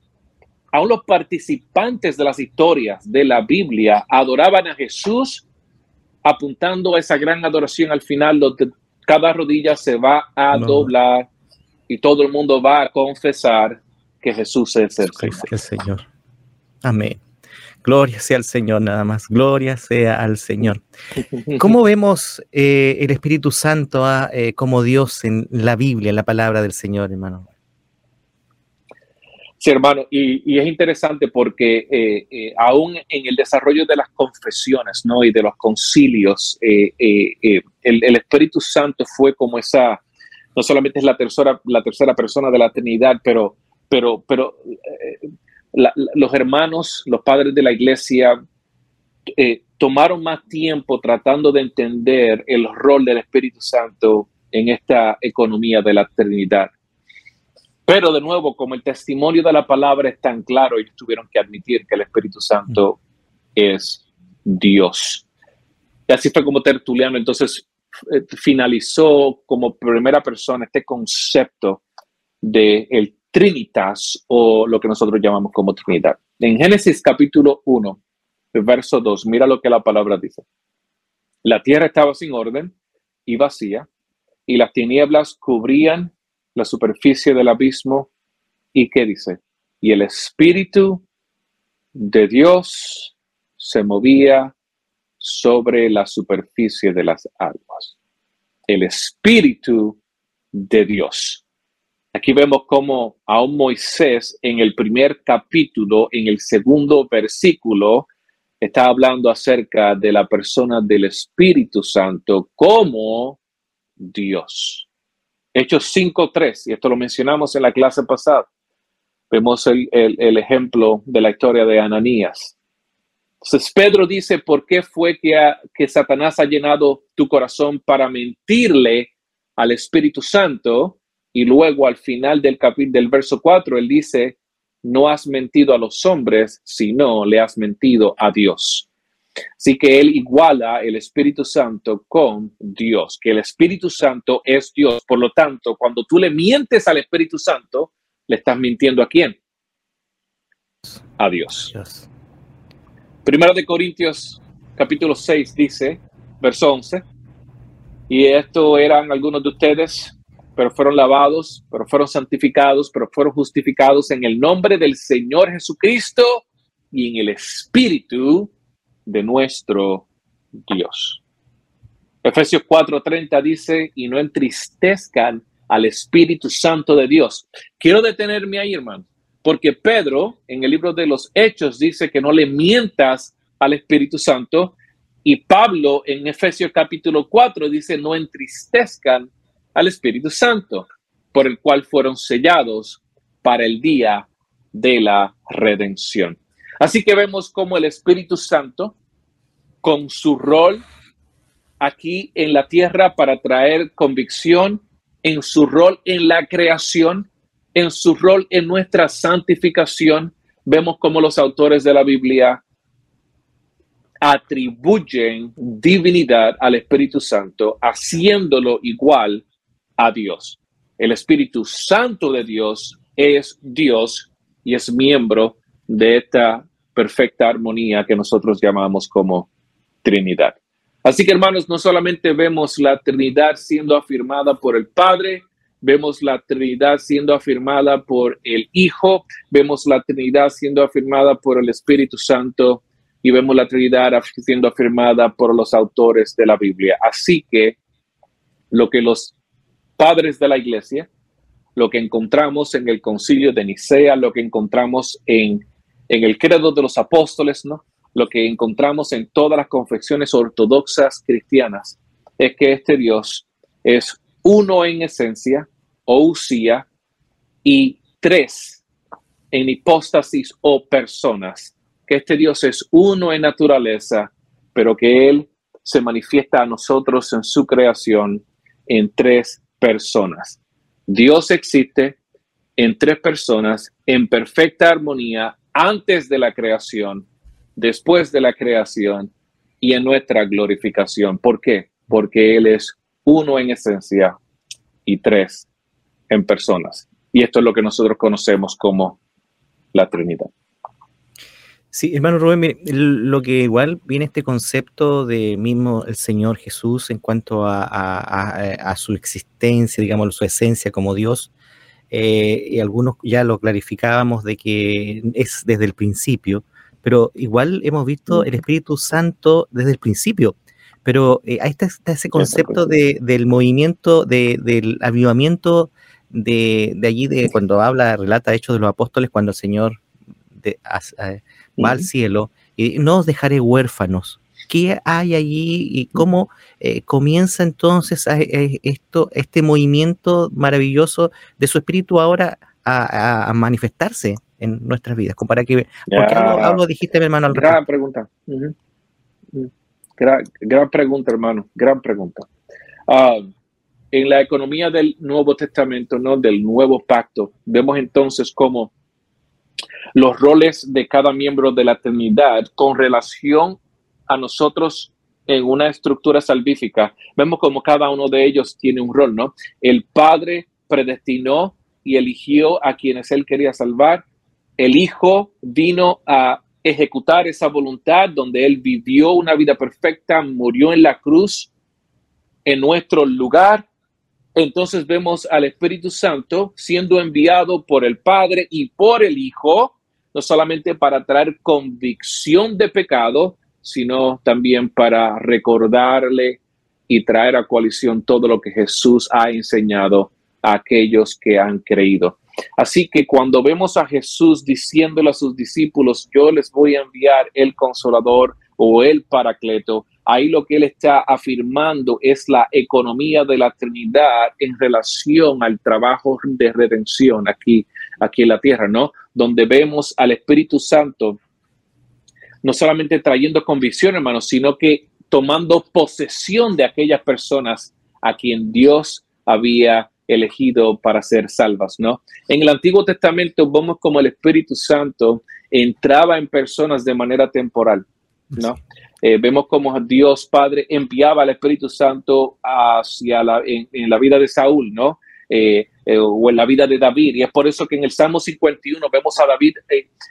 aún los participantes de las historias de la Biblia, adoraban a Jesús apuntando a esa gran adoración al final, donde cada rodilla se va a doblar y todo el mundo va a confesar que Jesús es el El Señor. Amén. Gloria sea al Señor nada más, gloria sea al Señor. ¿Cómo vemos eh, el Espíritu Santo ah, eh, como Dios en la Biblia, en la palabra del Señor, hermano? Sí, hermano, y, es interesante porque eh, aún en el desarrollo de las confesiones ¿no? y de los concilios, el, Espíritu Santo fue como esa, no solamente es la tercera, la tercera persona de la Trinidad, pero, pero, pero los hermanos, los padres de la iglesia, eh, tomaron más tiempo tratando de entender el rol del Espíritu Santo en esta economía de la Trinidad. Pero de nuevo, como el testimonio de la palabra es tan claro, ellos tuvieron que admitir que el Espíritu Santo es Dios. Y así fue como Tertuliano entonces eh, finalizó como primera persona este concepto de el Trinitas o lo que nosotros llamamos como Trinidad. En Génesis capítulo 1, verso 2, mira lo que la palabra dice. La tierra estaba sin orden y vacía, y las tinieblas cubrían la superficie del abismo. ¿Y qué dice? Y el Espíritu de Dios se movía sobre la superficie de las aguas. El Espíritu de Dios. Aquí vemos cómo un Moisés en el primer capítulo, en el segundo versículo, está hablando acerca de la persona del Espíritu Santo como Dios. Hechos 5.3, y esto lo mencionamos en la clase pasada. Vemos el, ejemplo de la historia de Ananías. Entonces Pedro dice, ¿por qué fue que, que Satanás ha llenado tu corazón para mentirle al Espíritu Santo? Y luego al final del capítulo del verso 4, él dice, no has mentido a los hombres, sino le has mentido a Dios. Así que él iguala el Espíritu Santo con Dios, que el Espíritu Santo es Dios. Por lo tanto, cuando tú le mientes al Espíritu Santo, le estás mintiendo a quién? A Dios. Primero de Corintios capítulo 6 dice, verso 11, y esto eran algunos de ustedes, pero fueron lavados, pero fueron santificados, pero fueron justificados en el nombre del Señor Jesucristo y en el Espíritu de nuestro Dios. Efesios 4:30 dice, y no entristezcan al Espíritu Santo de Dios. Quiero detenerme ahí, hermano, porque Pedro en el libro de los Hechos dice que no le mientas al Espíritu Santo y Pablo en Efesios capítulo 4 dice, no entristezcan al Espíritu Santo, por el cual fueron sellados para el día de la redención. Así que vemos como el Espíritu Santo, con su rol aquí en la tierra para traer convicción, en su rol en la creación, en su rol en nuestra santificación, vemos como los autores de la Biblia atribuyen divinidad al Espíritu Santo, haciéndolo igual a Dios. El Espíritu Santo de Dios es Dios y es miembro de esta perfecta armonía que nosotros llamamos como Trinidad. Así que hermanos, no solamente vemos la Trinidad siendo afirmada por el Padre, vemos la Trinidad siendo afirmada por el Hijo, vemos la Trinidad siendo afirmada por el Espíritu Santo y vemos la Trinidad siendo afirmada por los autores de la Biblia. Así que lo que los padres de la iglesia, lo que encontramos en el concilio de Nicea, lo que encontramos en, en el credo de los apóstoles, ¿no? lo que encontramos en todas las confecciones ortodoxas cristianas, es que este Dios es uno en esencia, o usía, y tres en hipóstasis o personas, que este Dios es uno en naturaleza, pero que Él se manifiesta a nosotros en su creación en tres personas. Dios existe en tres personas en perfecta armonía antes de la creación, después de la creación y en nuestra glorificación. ¿Por qué? Porque Él es uno en esencia y tres en personas. Y esto es lo que nosotros conocemos como la Trinidad. Sí, hermano Rubén, lo que igual viene este concepto de mismo el Señor Jesús en cuanto a, su existencia, digamos, su esencia como Dios, eh, y algunos ya lo clarificábamos de que es desde el principio, pero igual hemos visto el Espíritu Santo desde el principio. Pero eh, ahí está, ese concepto del movimiento, del avivamiento de, allí, de cuando habla, relata Hechos de los Apóstoles, cuando el Señor de, va al cielo y no os dejaré huérfanos. ¿Qué hay allí y cómo eh, comienza entonces esto, este movimiento maravilloso de su espíritu ahora a, manifestarse en nuestras vidas? Para que, porque algo, dijiste, mi hermano. gran pregunta. gran, pregunta, hermano. Gran pregunta. Ah, en la economía del Nuevo Testamento, no del Nuevo Pacto, vemos entonces cómo los roles de cada miembro de la Trinidad con relación a nosotros en una estructura salvífica. Vemos como cada uno de ellos tiene un rol, ¿no? El Padre predestinó y eligió a quienes él quería salvar. El Hijo vino a ejecutar esa voluntad donde él vivió una vida perfecta, murió en la cruz en nuestro lugar. Entonces vemos al Espíritu Santo siendo enviado por el Padre y por el Hijo no solamente para traer convicción de pecado, sino también para recordarle y traer a coalición todo lo que Jesús ha enseñado a aquellos que han creído. Así que cuando vemos a Jesús diciéndole a sus discípulos, yo les voy a enviar el consolador o el paracleto, ahí lo que él está afirmando es la economía de la Trinidad en relación al trabajo de redención aquí, aquí en la tierra, ¿no? Donde vemos al Espíritu Santo no solamente trayendo convicción, hermanos, sino que tomando posesión de aquellas personas a quien Dios había elegido para ser salvas, ¿no? En el Antiguo Testamento vemos como el Espíritu Santo entraba en personas de manera temporal, ¿no? Eh, vemos como Dios Padre enviaba al Espíritu Santo hacia la, en, la vida de Saúl, ¿no? Eh, eh, o en la vida de David. Y es por eso que en el Salmo 51 vemos a David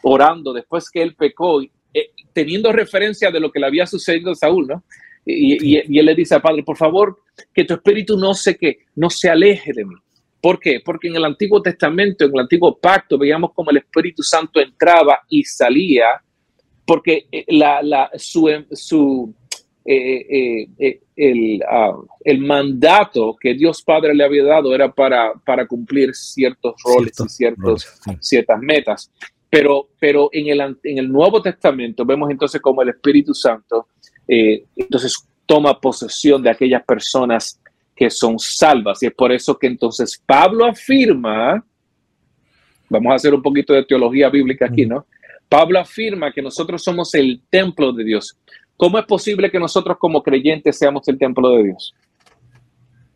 orando después que él pecó, teniendo referencia de lo que le había sucedido a Saúl, ¿no? Y, y, él le dice al Padre, por favor, que tu espíritu no se, que, no se aleje de mí. ¿Por qué? Porque en el Antiguo Testamento, en el Antiguo Pacto, veíamos como el Espíritu Santo entraba y salía, porque eh, la, la, su, su eh, eh, el, uh, el, mandato que Dios Padre le había dado era para, para cumplir ciertos roles y ciertos, ciertas metas. Pero, pero en, el, en el Nuevo Testamento vemos entonces como el Espíritu Santo entonces toma posesión de aquellas personas que son salvas. Y es por eso que entonces Pablo afirma, vamos a hacer un poquito de teología bíblica aquí, ¿no? Pablo afirma que nosotros somos el templo de Dios. ¿Cómo es posible que nosotros como creyentes seamos el templo de Dios?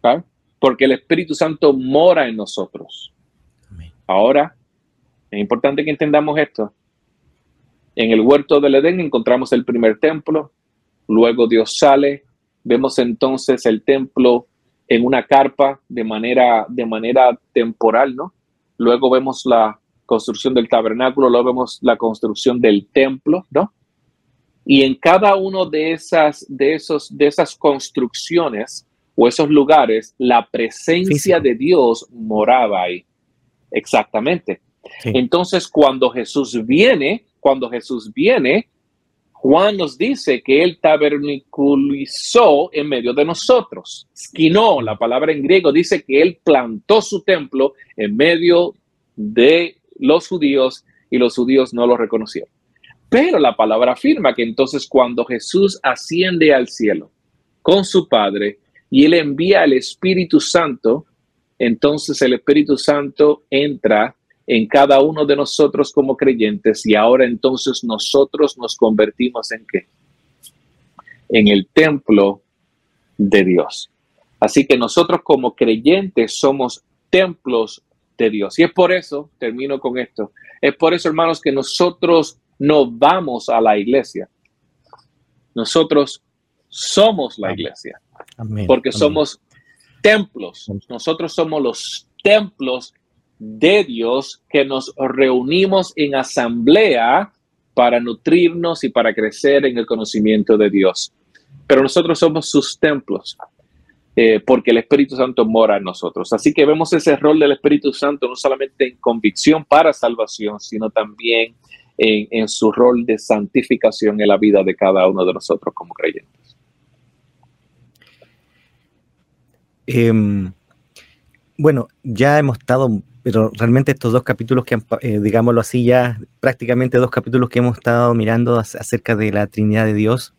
¿Ah? Porque el Espíritu Santo mora en nosotros. Ahora, es importante que entendamos esto. En el huerto del Edén encontramos el primer templo, luego Dios sale, vemos entonces el templo en una carpa de manera, de manera temporal, ¿no? Luego vemos la construcción del tabernáculo, luego vemos la construcción del templo, ¿no? Y en cada uno de esas, de esos, de esas construcciones o esos lugares, la presencia de Dios moraba ahí. Exactamente. Entonces, cuando Jesús viene, cuando Jesús viene, Juan nos dice que él taberniculizó en medio de nosotros. Esquinó, la palabra en griego dice que él plantó su templo en medio de los judíos y los judíos no lo reconocieron. Pero la palabra afirma que entonces cuando Jesús asciende al cielo con su Padre y él envía el Espíritu Santo, entonces el Espíritu Santo entra en cada uno de nosotros como creyentes y ahora entonces nosotros nos convertimos en qué? En el templo de Dios. Así que nosotros como creyentes somos templos de Dios. Y es por eso, termino con esto, es por eso, hermanos, que nosotros no vamos a la iglesia. Nosotros somos la iglesia. Porque somos templos. Nosotros somos los templos de Dios que nos reunimos en asamblea para nutrirnos y para crecer en el conocimiento de Dios. Pero nosotros somos sus templos, eh, porque el Espíritu Santo mora en nosotros. Así que vemos ese rol del Espíritu Santo no solamente en convicción para salvación, sino también en, su rol de santificación en la vida de cada uno de nosotros como creyentes. Em, bueno, ya hemos estado pero realmente estos dos capítulos que, eh, digámoslo así, ya prácticamente dos capítulos que hemos estado mirando acerca de la Trinidad de Dios.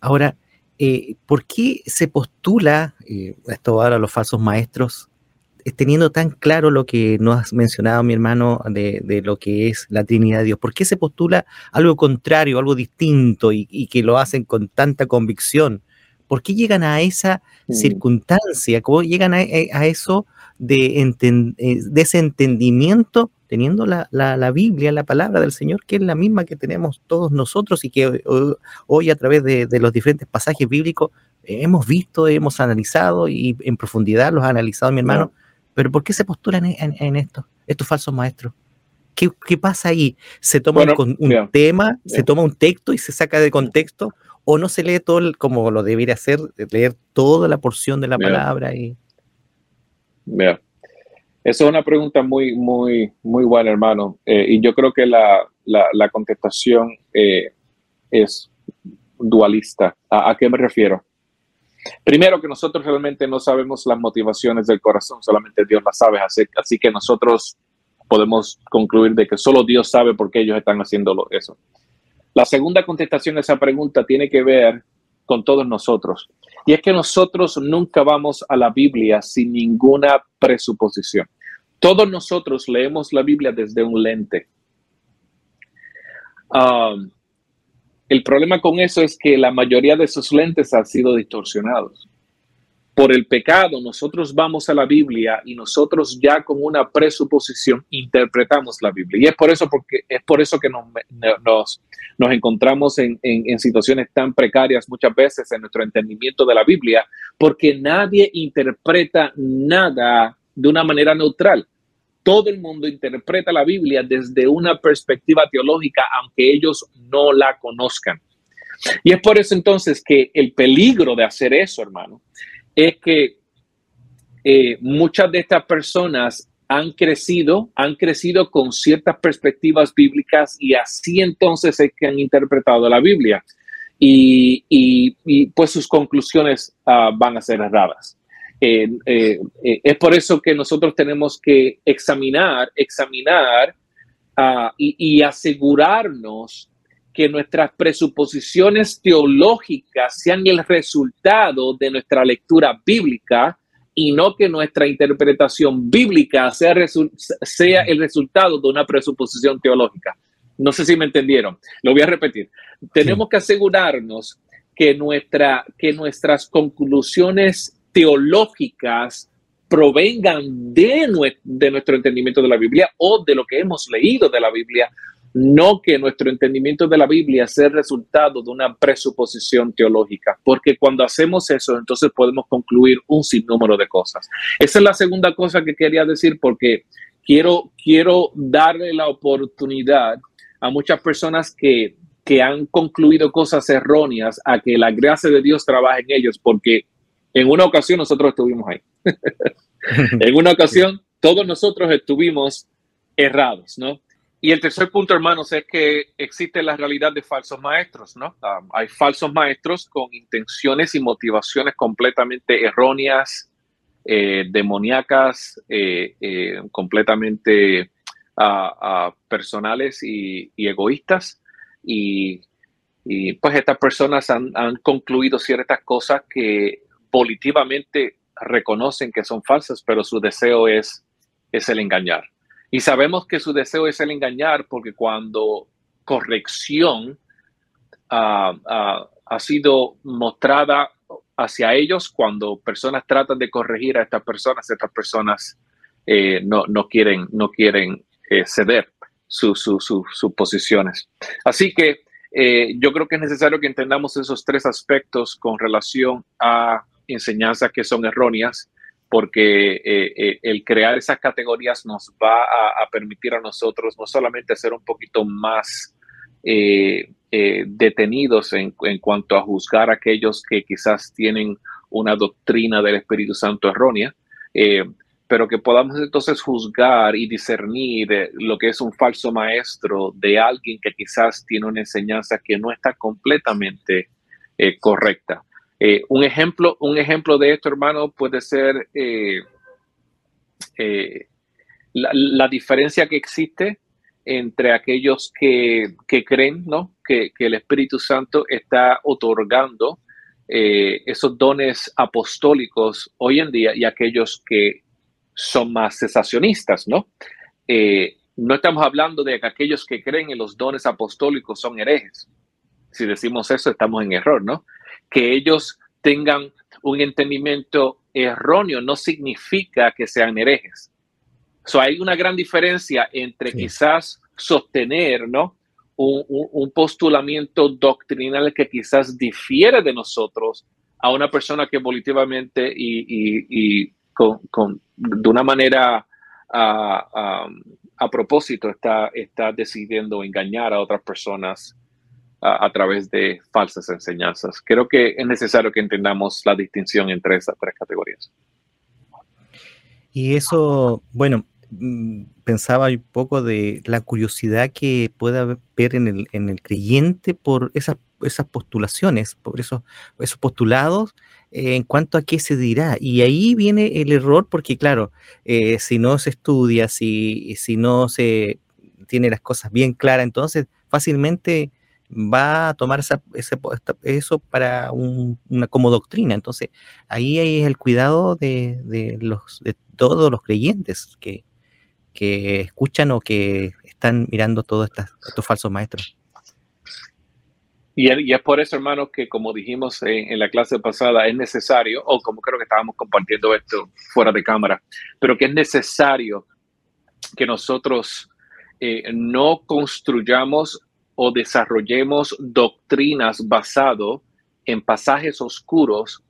Ahora, eh, ¿por qué se postula, eh, esto ahora los falsos maestros, teniendo tan claro lo que nos has mencionado, mi hermano, de, lo que es la Trinidad de Dios? ¿Por qué se postula algo contrario, algo distinto y, que lo hacen con tanta convicción? ¿Por qué llegan a esa mm. circunstancia? ¿Cómo llegan a eso? de, eh, de ese entendimiento, teniendo la, la, Biblia, la palabra del Señor, que es la misma que tenemos todos nosotros y que hoy, a través de, los diferentes pasajes bíblicos hemos visto, hemos analizado y en profundidad los ha analizado mi hermano. Pero ¿por qué se postulan en, esto, estos falsos maestros? ¿Qué, ¿Qué, pasa ahí? ¿Se toma un, tema, se toma un texto y se saca de contexto? ¿O no se lee todo como lo debería hacer, leer toda la porción de la palabra? y Mira, esa es una pregunta muy, muy, muy buena, hermano. Eh, y yo creo que la, la, contestación eh, es dualista. ¿A, qué me refiero? Primero que nosotros realmente no sabemos las motivaciones del corazón, solamente Dios las sabe, así, que nosotros podemos concluir de que solo Dios sabe por qué ellos están haciendo eso. La segunda contestación a esa pregunta tiene que ver con todos nosotros. Y es que nosotros nunca vamos a la Biblia sin ninguna presuposición. Todos nosotros leemos la Biblia desde un lente. Um, el problema con eso es que la mayoría de esos lentes han sido distorsionados. por el pecado, nosotros vamos a la Biblia y nosotros ya con una presuposición interpretamos la Biblia. Y es por eso, porque, es por eso que nos, encontramos en, en, situaciones tan precarias muchas veces en nuestro entendimiento de la Biblia, porque nadie interpreta nada de una manera neutral. Todo el mundo interpreta la Biblia desde una perspectiva teológica, aunque ellos no la conozcan. Y es por eso entonces que el peligro de hacer eso, hermano, es que eh, muchas de estas personas han crecido, han crecido con ciertas perspectivas bíblicas y así entonces es que han interpretado la Biblia. Y, pues sus conclusiones uh, van a ser erradas. Eh, eh, es por eso que nosotros tenemos que examinar, examinar uh, y, y asegurarnos que nuestras presuposiciones teológicas sean el resultado de nuestra lectura bíblica y no que nuestra interpretación bíblica sea, sea el resultado de una presuposición teológica. No sé si me entendieron. Lo voy a repetir. Tenemos que asegurarnos que, nuestra, que nuestras conclusiones teológicas provengan de, de nuestro entendimiento de la Biblia o de lo que hemos leído de la Biblia no que nuestro entendimiento de la Biblia sea el resultado de una presuposición teológica, porque cuando hacemos eso, entonces podemos concluir un sinnúmero de cosas. Esa es la segunda cosa que quería decir, porque quiero, quiero darle la oportunidad a muchas personas que, que han concluido cosas erróneas a que la gracia de Dios trabaje en ellos, porque en una ocasión nosotros estuvimos ahí. en una ocasión todos nosotros estuvimos errados, ¿no? Y el tercer punto, hermanos, es que existe la realidad de falsos maestros, ¿no? Um, hay falsos maestros con intenciones y motivaciones completamente erróneas, eh, demoníacas, eh, eh, completamente uh, personales y, egoístas. Y, pues estas personas han, han concluido ciertas cosas que volitivamente reconocen que son falsas, pero su deseo es, es el engañar. Y sabemos que su deseo es el engañar porque cuando corrección ah, ah, ha sido mostrada hacia ellos, cuando personas tratan de corregir a estas personas, estas personas eh, no, no, quieren, no quieren eh, ceder sus posiciones. Así que eh, yo creo que es necesario que entendamos esos tres aspectos con relación a enseñanzas que son erróneas porque eh, eh, el crear esas categorías nos va a, permitir a nosotros no solamente ser un poquito más eh, detenidos en, en, cuanto a juzgar a aquellos que quizás tienen una doctrina del Espíritu Santo errónea, pero que podamos entonces juzgar y discernir lo que es un falso maestro de alguien que quizás tiene una enseñanza que no está completamente correcta. Eh, un, ejemplo, un ejemplo de esto, hermano, puede ser eh, eh, la, diferencia que existe entre aquellos que, creen ¿no? que, el Espíritu Santo está otorgando esos dones apostólicos hoy en día y aquellos que son más cesacionistas, ¿no? no estamos hablando de que aquellos que creen en los dones apostólicos son herejes. Si decimos eso, estamos en error, ¿no? Que ellos tengan un entendimiento erróneo no significa que sean herejes. So, hay una gran diferencia entre quizás sostener ¿no? Un, postulamiento doctrinal que quizás difiere de nosotros a una persona que volitivamente y, con, de una manera a, a propósito está, está decidiendo engañar a otras personas a, través de falsas enseñanzas. Creo que es necesario que entendamos la distinción entre esas tres categorías. Y eso, bueno, mm, pensaba un poco de la curiosidad que pueda haber en el, en el creyente por esas, esas postulaciones, por esos, esos postulados eh, en cuanto a qué se dirá. Y ahí viene el error porque, claro, eh, si no se estudia, si, si no se tiene las cosas bien claras, entonces fácilmente va a tomar esa, ese, eso para una como doctrina. Entonces, ahí es el cuidado de, los, de todos los creyentes que, que escuchan o que están mirando todos estos falsos maestros. Y, es por eso, hermanos, que como dijimos en, la clase pasada, es necesario, o como creo que estábamos compartiendo esto fuera de cámara, pero que es necesario que nosotros eh, no construyamos o desarrollemos doctrinas basado en pasajes oscuros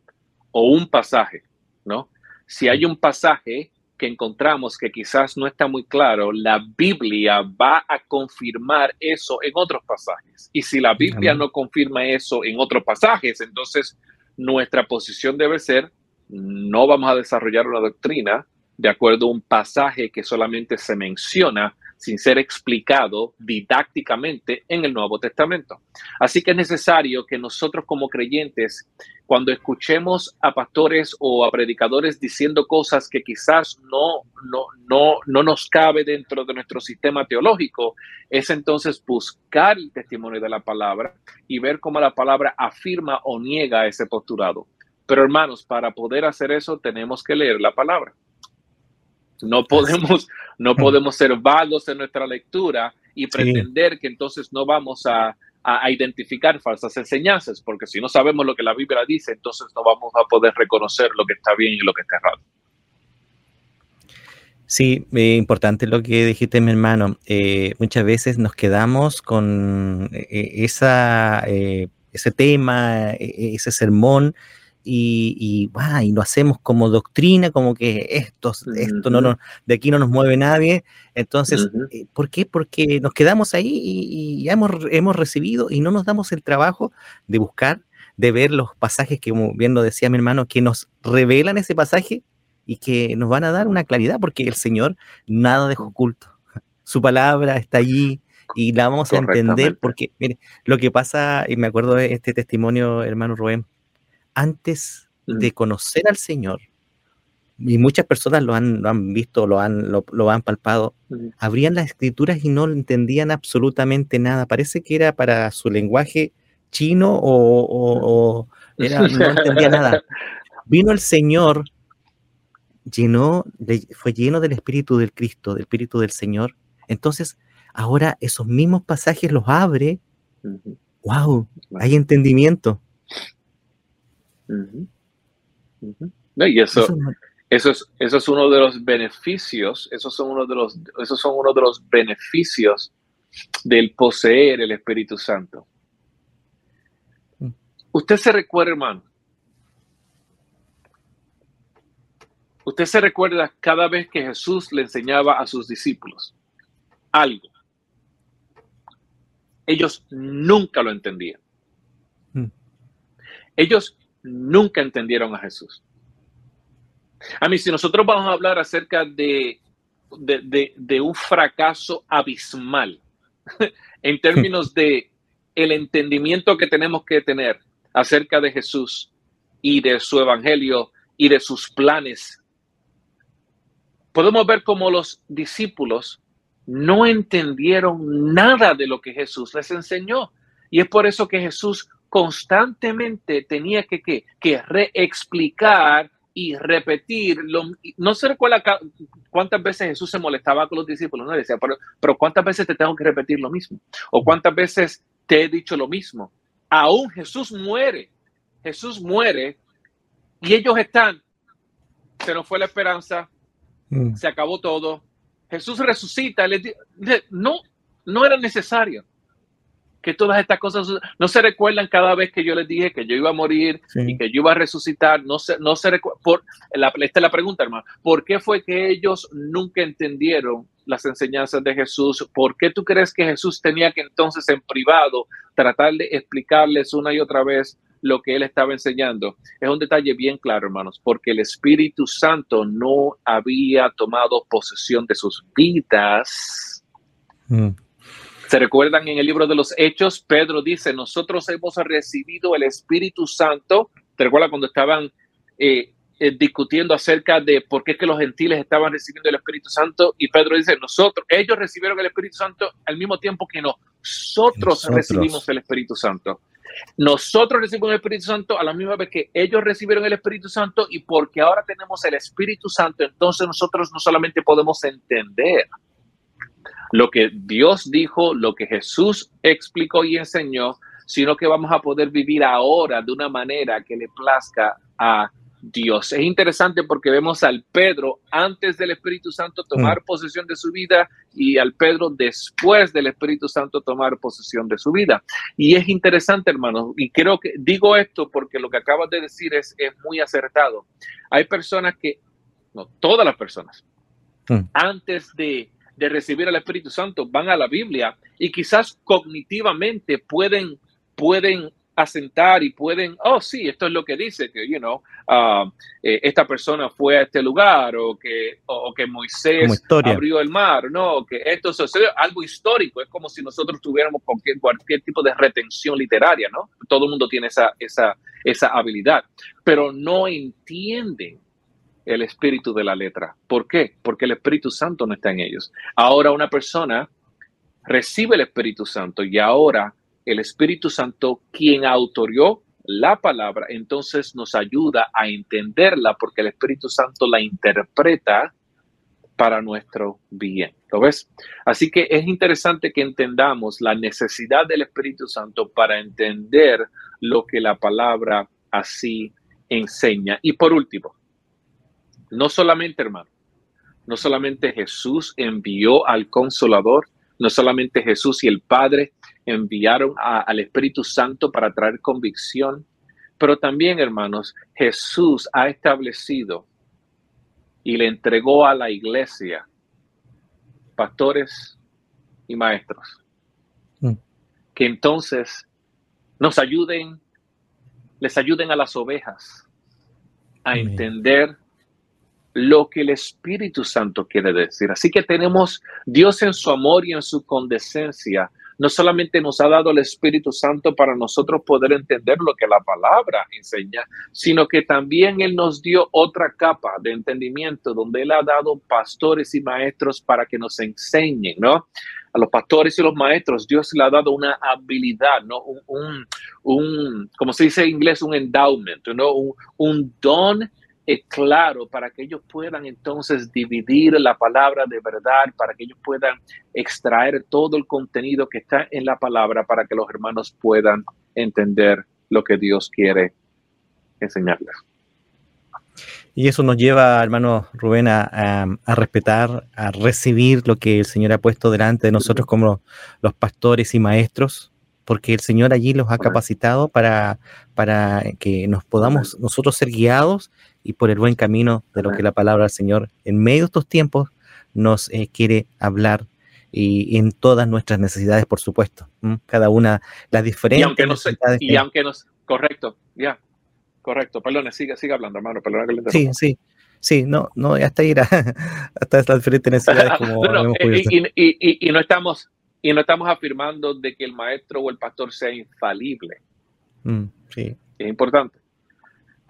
o un pasaje, ¿no? Si hay un pasaje que encontramos que quizás no está muy claro, la Biblia va a confirmar eso en otros pasajes. Y si la Biblia no confirma eso en otros pasajes, entonces nuestra posición debe ser, no vamos a desarrollar una doctrina de acuerdo a un pasaje que solamente se menciona sin ser explicado didácticamente en el Nuevo Testamento. Así que es necesario que nosotros como creyentes, cuando escuchemos a pastores o a predicadores diciendo cosas que quizás no, no, no, no nos cabe dentro de nuestro sistema teológico, es entonces buscar el testimonio de la palabra y ver cómo la palabra afirma o niega ese postulado. Pero hermanos, para poder hacer eso tenemos que leer la palabra. No podemos, no podemos ser vagos en nuestra lectura y pretender que entonces no vamos a, identificar falsas enseñanzas, porque si no sabemos lo que la Biblia dice, entonces no vamos a poder reconocer lo que está bien y lo que está errado. Sí, eh, importante lo que dijiste, mi hermano. Eh, muchas veces nos quedamos con eh, esa, ese tema, ese sermón, y, y, y, lo hacemos como doctrina, como que esto, esto no, no, de aquí no nos mueve nadie. Entonces, eh, ¿por qué? Porque nos quedamos ahí y, ya hemos, hemos recibido y no nos damos el trabajo de buscar, de ver los pasajes que, como bien lo decía mi hermano, que nos revelan ese pasaje y que nos van a dar una claridad, porque el Señor nada dejó oculto. Su palabra está allí, y la vamos a entender porque, mire, lo que pasa, y me acuerdo de este testimonio, hermano Rubén, antes de conocer al Señor, y muchas personas lo han, lo han visto, lo han, lo, han palpado, abrían las escrituras y no entendían absolutamente nada. Parece que era para su lenguaje chino o, no entendía nada. Vino el Señor, llenó, fue lleno del Espíritu del Cristo, del Espíritu del Señor. Entonces, ahora esos mismos pasajes los abre. ¡Wow! Hay entendimiento y eso, eso, es, eso es uno de los beneficios, esos son uno de los, esos son uno de los beneficios del poseer el Espíritu Santo. Mm. Usted se recuerda, hermano. Usted se recuerda cada vez que Jesús le enseñaba a sus discípulos algo. Ellos nunca lo entendían. Mm. Ellos nunca entendieron a Jesús. A mí, si nosotros vamos a hablar acerca de, de, un fracaso abismal en términos de el entendimiento que tenemos que tener acerca de Jesús y de su evangelio y de sus planes, podemos ver cómo los discípulos no entendieron nada de lo que Jesús les enseñó. Y es por eso que Jesús constantemente tenía que, que, que reexplicar y repetir. Lo, no se recuerda cuántas veces Jesús se molestaba con los discípulos, no decía, pero, pero cuántas veces te tengo que repetir lo mismo, o cuántas veces te he dicho lo mismo. Aún Jesús muere, Jesús muere y ellos están, se nos fue la esperanza, mm. se acabó todo. Jesús resucita, les, no, no era necesario que todas estas cosas no se recuerdan cada vez que yo les dije que yo iba a morir y que yo iba a resucitar. No se, no se por, la, esta es la pregunta, hermano. ¿Por qué fue que ellos nunca entendieron las enseñanzas de Jesús? ¿Por qué tú crees que Jesús tenía que entonces en privado tratar de explicarles una y otra vez lo que él estaba enseñando? Es un detalle bien claro, hermanos, porque el Espíritu Santo no había tomado posesión de sus vidas. Mm. ¿Se recuerdan en el libro de los Hechos? Pedro dice, nosotros hemos recibido el Espíritu Santo. ¿Te recuerdas cuando estaban eh, eh, discutiendo acerca de por qué que los gentiles estaban recibiendo el Espíritu Santo? Y Pedro dice, nosotros, ellos recibieron el Espíritu Santo al mismo tiempo que nosotros, recibimos el Espíritu Santo. Nosotros recibimos el Espíritu Santo a la misma vez que ellos recibieron el Espíritu Santo y porque ahora tenemos el Espíritu Santo, entonces nosotros no solamente podemos entender, lo que Dios dijo, lo que Jesús explicó y enseñó, sino que vamos a poder vivir ahora de una manera que le plazca a Dios. Es interesante porque vemos al Pedro antes del Espíritu Santo tomar mm. posesión de su vida y al Pedro después del Espíritu Santo tomar posesión de su vida. Y es interesante, hermanos, y creo que digo esto porque lo que acabas de decir es, es muy acertado. Hay personas que, no, todas las personas, mm. antes de, de recibir al Espíritu Santo van a la Biblia y quizás cognitivamente pueden, pueden asentar y pueden, oh sí, esto es lo que dice, que, you know, uh, eh, esta persona fue a este lugar o que, o, que Moisés abrió el mar, no, que esto sucedió, algo histórico, es como si nosotros tuviéramos cualquier, cualquier tipo de retención literaria, ¿no? Todo el mundo tiene esa, esa, esa habilidad, pero no entienden el espíritu de la letra. ¿Por qué? Porque el Espíritu Santo no está en ellos. Ahora una persona recibe el Espíritu Santo y ahora el Espíritu Santo, quien autorió la palabra, entonces nos ayuda a entenderla porque el Espíritu Santo la interpreta para nuestro bien. ¿Lo ves? Así que es interesante que entendamos la necesidad del Espíritu Santo para entender lo que la palabra así enseña. Y por último, no solamente, hermano, no solamente Jesús envió al consolador, no solamente Jesús y el Padre enviaron al Espíritu Santo para traer convicción, pero también, hermanos, Jesús ha establecido y le entregó a la iglesia pastores y maestros mm. que entonces nos ayuden, les ayuden a las ovejas a entender lo que el Espíritu Santo quiere decir. Así que tenemos Dios en su amor y en su condescencia. No solamente nos ha dado el Espíritu Santo para nosotros poder entender lo que la palabra enseña, sino que también Él nos dio otra capa de entendimiento donde Él ha dado pastores y maestros para que nos enseñen, ¿no? a los pastores y los maestros, Dios le ha dado una habilidad, ¿no? Un, un, como se dice en inglés, un endowment, ¿no? Un, un don claro para que ellos puedan entonces dividir la palabra de verdad, para que ellos puedan extraer todo el contenido que está en la palabra para que los hermanos puedan entender lo que Dios quiere enseñarles. Y eso nos lleva, hermano Rubén, a, respetar, a recibir lo que el Señor ha puesto delante de nosotros como los pastores y maestros, porque el Señor allí los ha capacitado para, para que nos podamos nosotros ser guiados y por el buen camino de lo que la palabra del Señor en medio de estos tiempos nos eh, quiere hablar y, en todas nuestras necesidades, por supuesto. Cada una, las diferentes y aunque necesidades. y aunque nos, correcto, ya, correcto, perdón, siga, siga hablando, hermano, perdón que le Sí, sí. Sí, no, no, hasta ir a, hasta las diferentes necesidades como y, y, y, no estamos y no estamos afirmando de que el maestro o el pastor sea infalible. Mm, sí. Es importante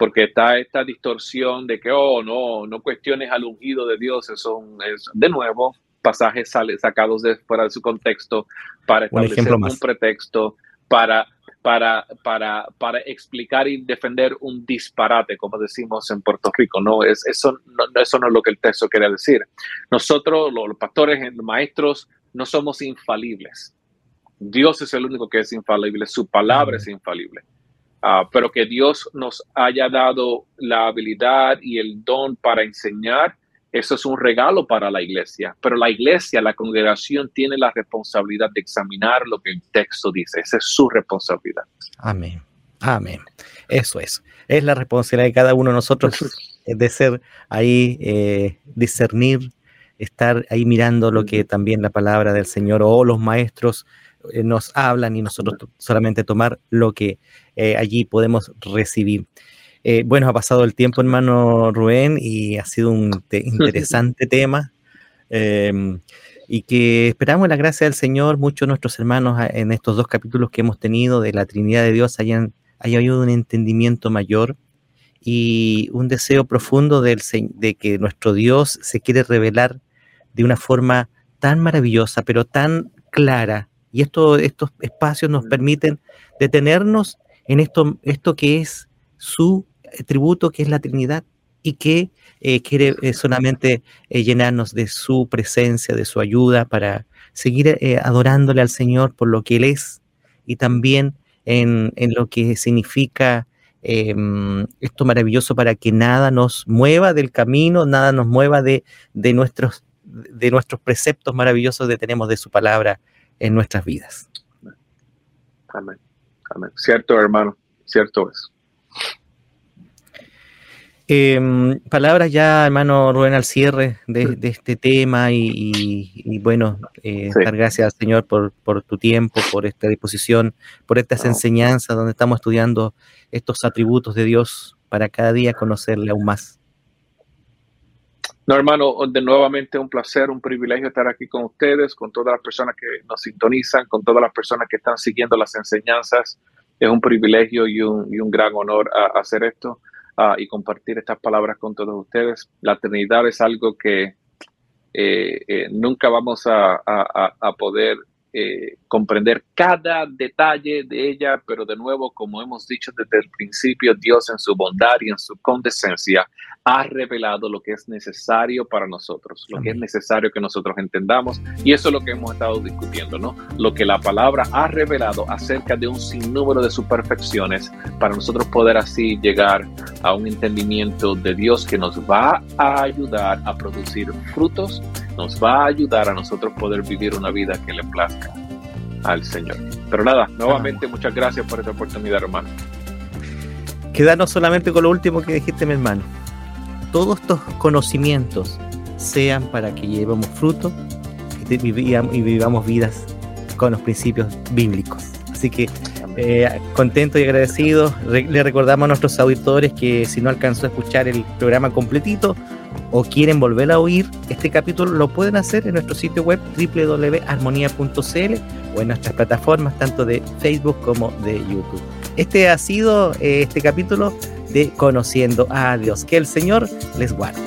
porque está esta distorsión de que, oh, no, no cuestiones al ungido de Dios, son, es, de nuevo, pasajes sale, sacados de fuera de su contexto para establecer un, pretexto, para, para, para, para explicar y defender un disparate, como decimos en Puerto Rico. No, es, eso, no, eso no es lo que el texto quiere decir. Nosotros, los, pastores, los maestros, no somos infalibles. Dios es el único que es infalible, su palabra es infalible. Ah, pero que Dios nos haya dado la habilidad y el don para enseñar, eso es un regalo para la iglesia. Pero la iglesia, la congregación, tiene la responsabilidad de examinar lo que el texto dice. Esa es su responsabilidad. Amén. Amén. Eso es. Es la responsabilidad de cada uno de nosotros de ser ahí, eh, discernir, estar ahí mirando lo que también la palabra del Señor o los maestros eh, nos hablan y nosotros solamente tomar lo que eh, allí podemos recibir. Eh, bueno, ha pasado el tiempo, hermano Rubén, y ha sido un interesante tema. Em, y que esperamos la gracia del Señor, muchos de nuestros hermanos ah, en estos dos capítulos que hemos tenido de la Trinidad de Dios hayan, haya habido un entendimiento mayor y un deseo profundo del, de que nuestro Dios se quiere revelar de una forma tan maravillosa, pero tan clara, y esto, estos espacios nos permiten detenernos en esto, esto que es su tributo, que es la Trinidad, y que eh, quiere eh, solamente eh, llenarnos de su presencia, de su ayuda para seguir adorándole al Señor por lo que Él es y también en, lo que significa em, esto maravilloso para que nada nos mueva del camino, nada nos mueva de, de, nuestros, de nuestros preceptos maravillosos que tenemos de su palabra en nuestras vidas. Amén. Amén. Cierto, hermano, cierto es. Em, palabras ya, hermano Rubén, al cierre de, este tema y, bueno, eh, dar gracias al Señor por, tu tiempo, por esta disposición, por estas enseñanzas donde estamos estudiando estos atributos de Dios para cada día conocerle aún más. No, hermano, de nuevamente un placer, un privilegio estar aquí con ustedes, con todas las personas que nos sintonizan, con todas las personas que están siguiendo las enseñanzas. Es un privilegio y un, gran honor hacer esto y compartir estas palabras con todos ustedes. La eternidad es algo que eh, eh, nunca vamos a, poder eh, comprender cada detalle de ella, pero de nuevo, como hemos dicho desde el principio, Dios en su bondad y en su condescencia ha revelado lo que es necesario para nosotros, lo que es necesario que nosotros entendamos. Y eso es lo que hemos estado discutiendo, ¿no? Lo que la palabra ha revelado acerca de un sinnúmero de sus perfecciones para nosotros poder así llegar a un entendimiento de Dios que nos va a ayudar a producir frutos, nos va a ayudar a nosotros poder vivir una vida que le plazca al Señor. Pero nada, nuevamente muchas gracias por esta oportunidad, hermano. Quedarnos solamente con lo último que dijiste, mi hermano todos estos conocimientos sean para que llevemos fruto y vivamos vidas con los principios bíblicos. Así que eh, contento y agradecido. le recordamos a nuestros auditores que si no alcanzó a escuchar el programa completito o quieren volver a oír este capítulo, lo pueden hacer en nuestro sitio web www.armonía.cl o en nuestras plataformas tanto de Facebook como de YouTube. Este ha sido eh, este capítulo de Conociendo a Dios. Que el Señor les guarde.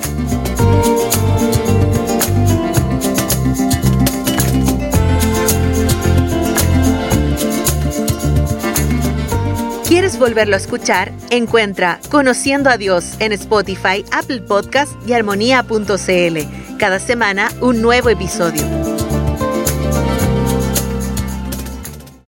¿Quieres volverlo a escuchar? Encuentra Conociendo a Dios en Spotify, Apple Podcast y armonía.cl. Cada semana un nuevo episodio.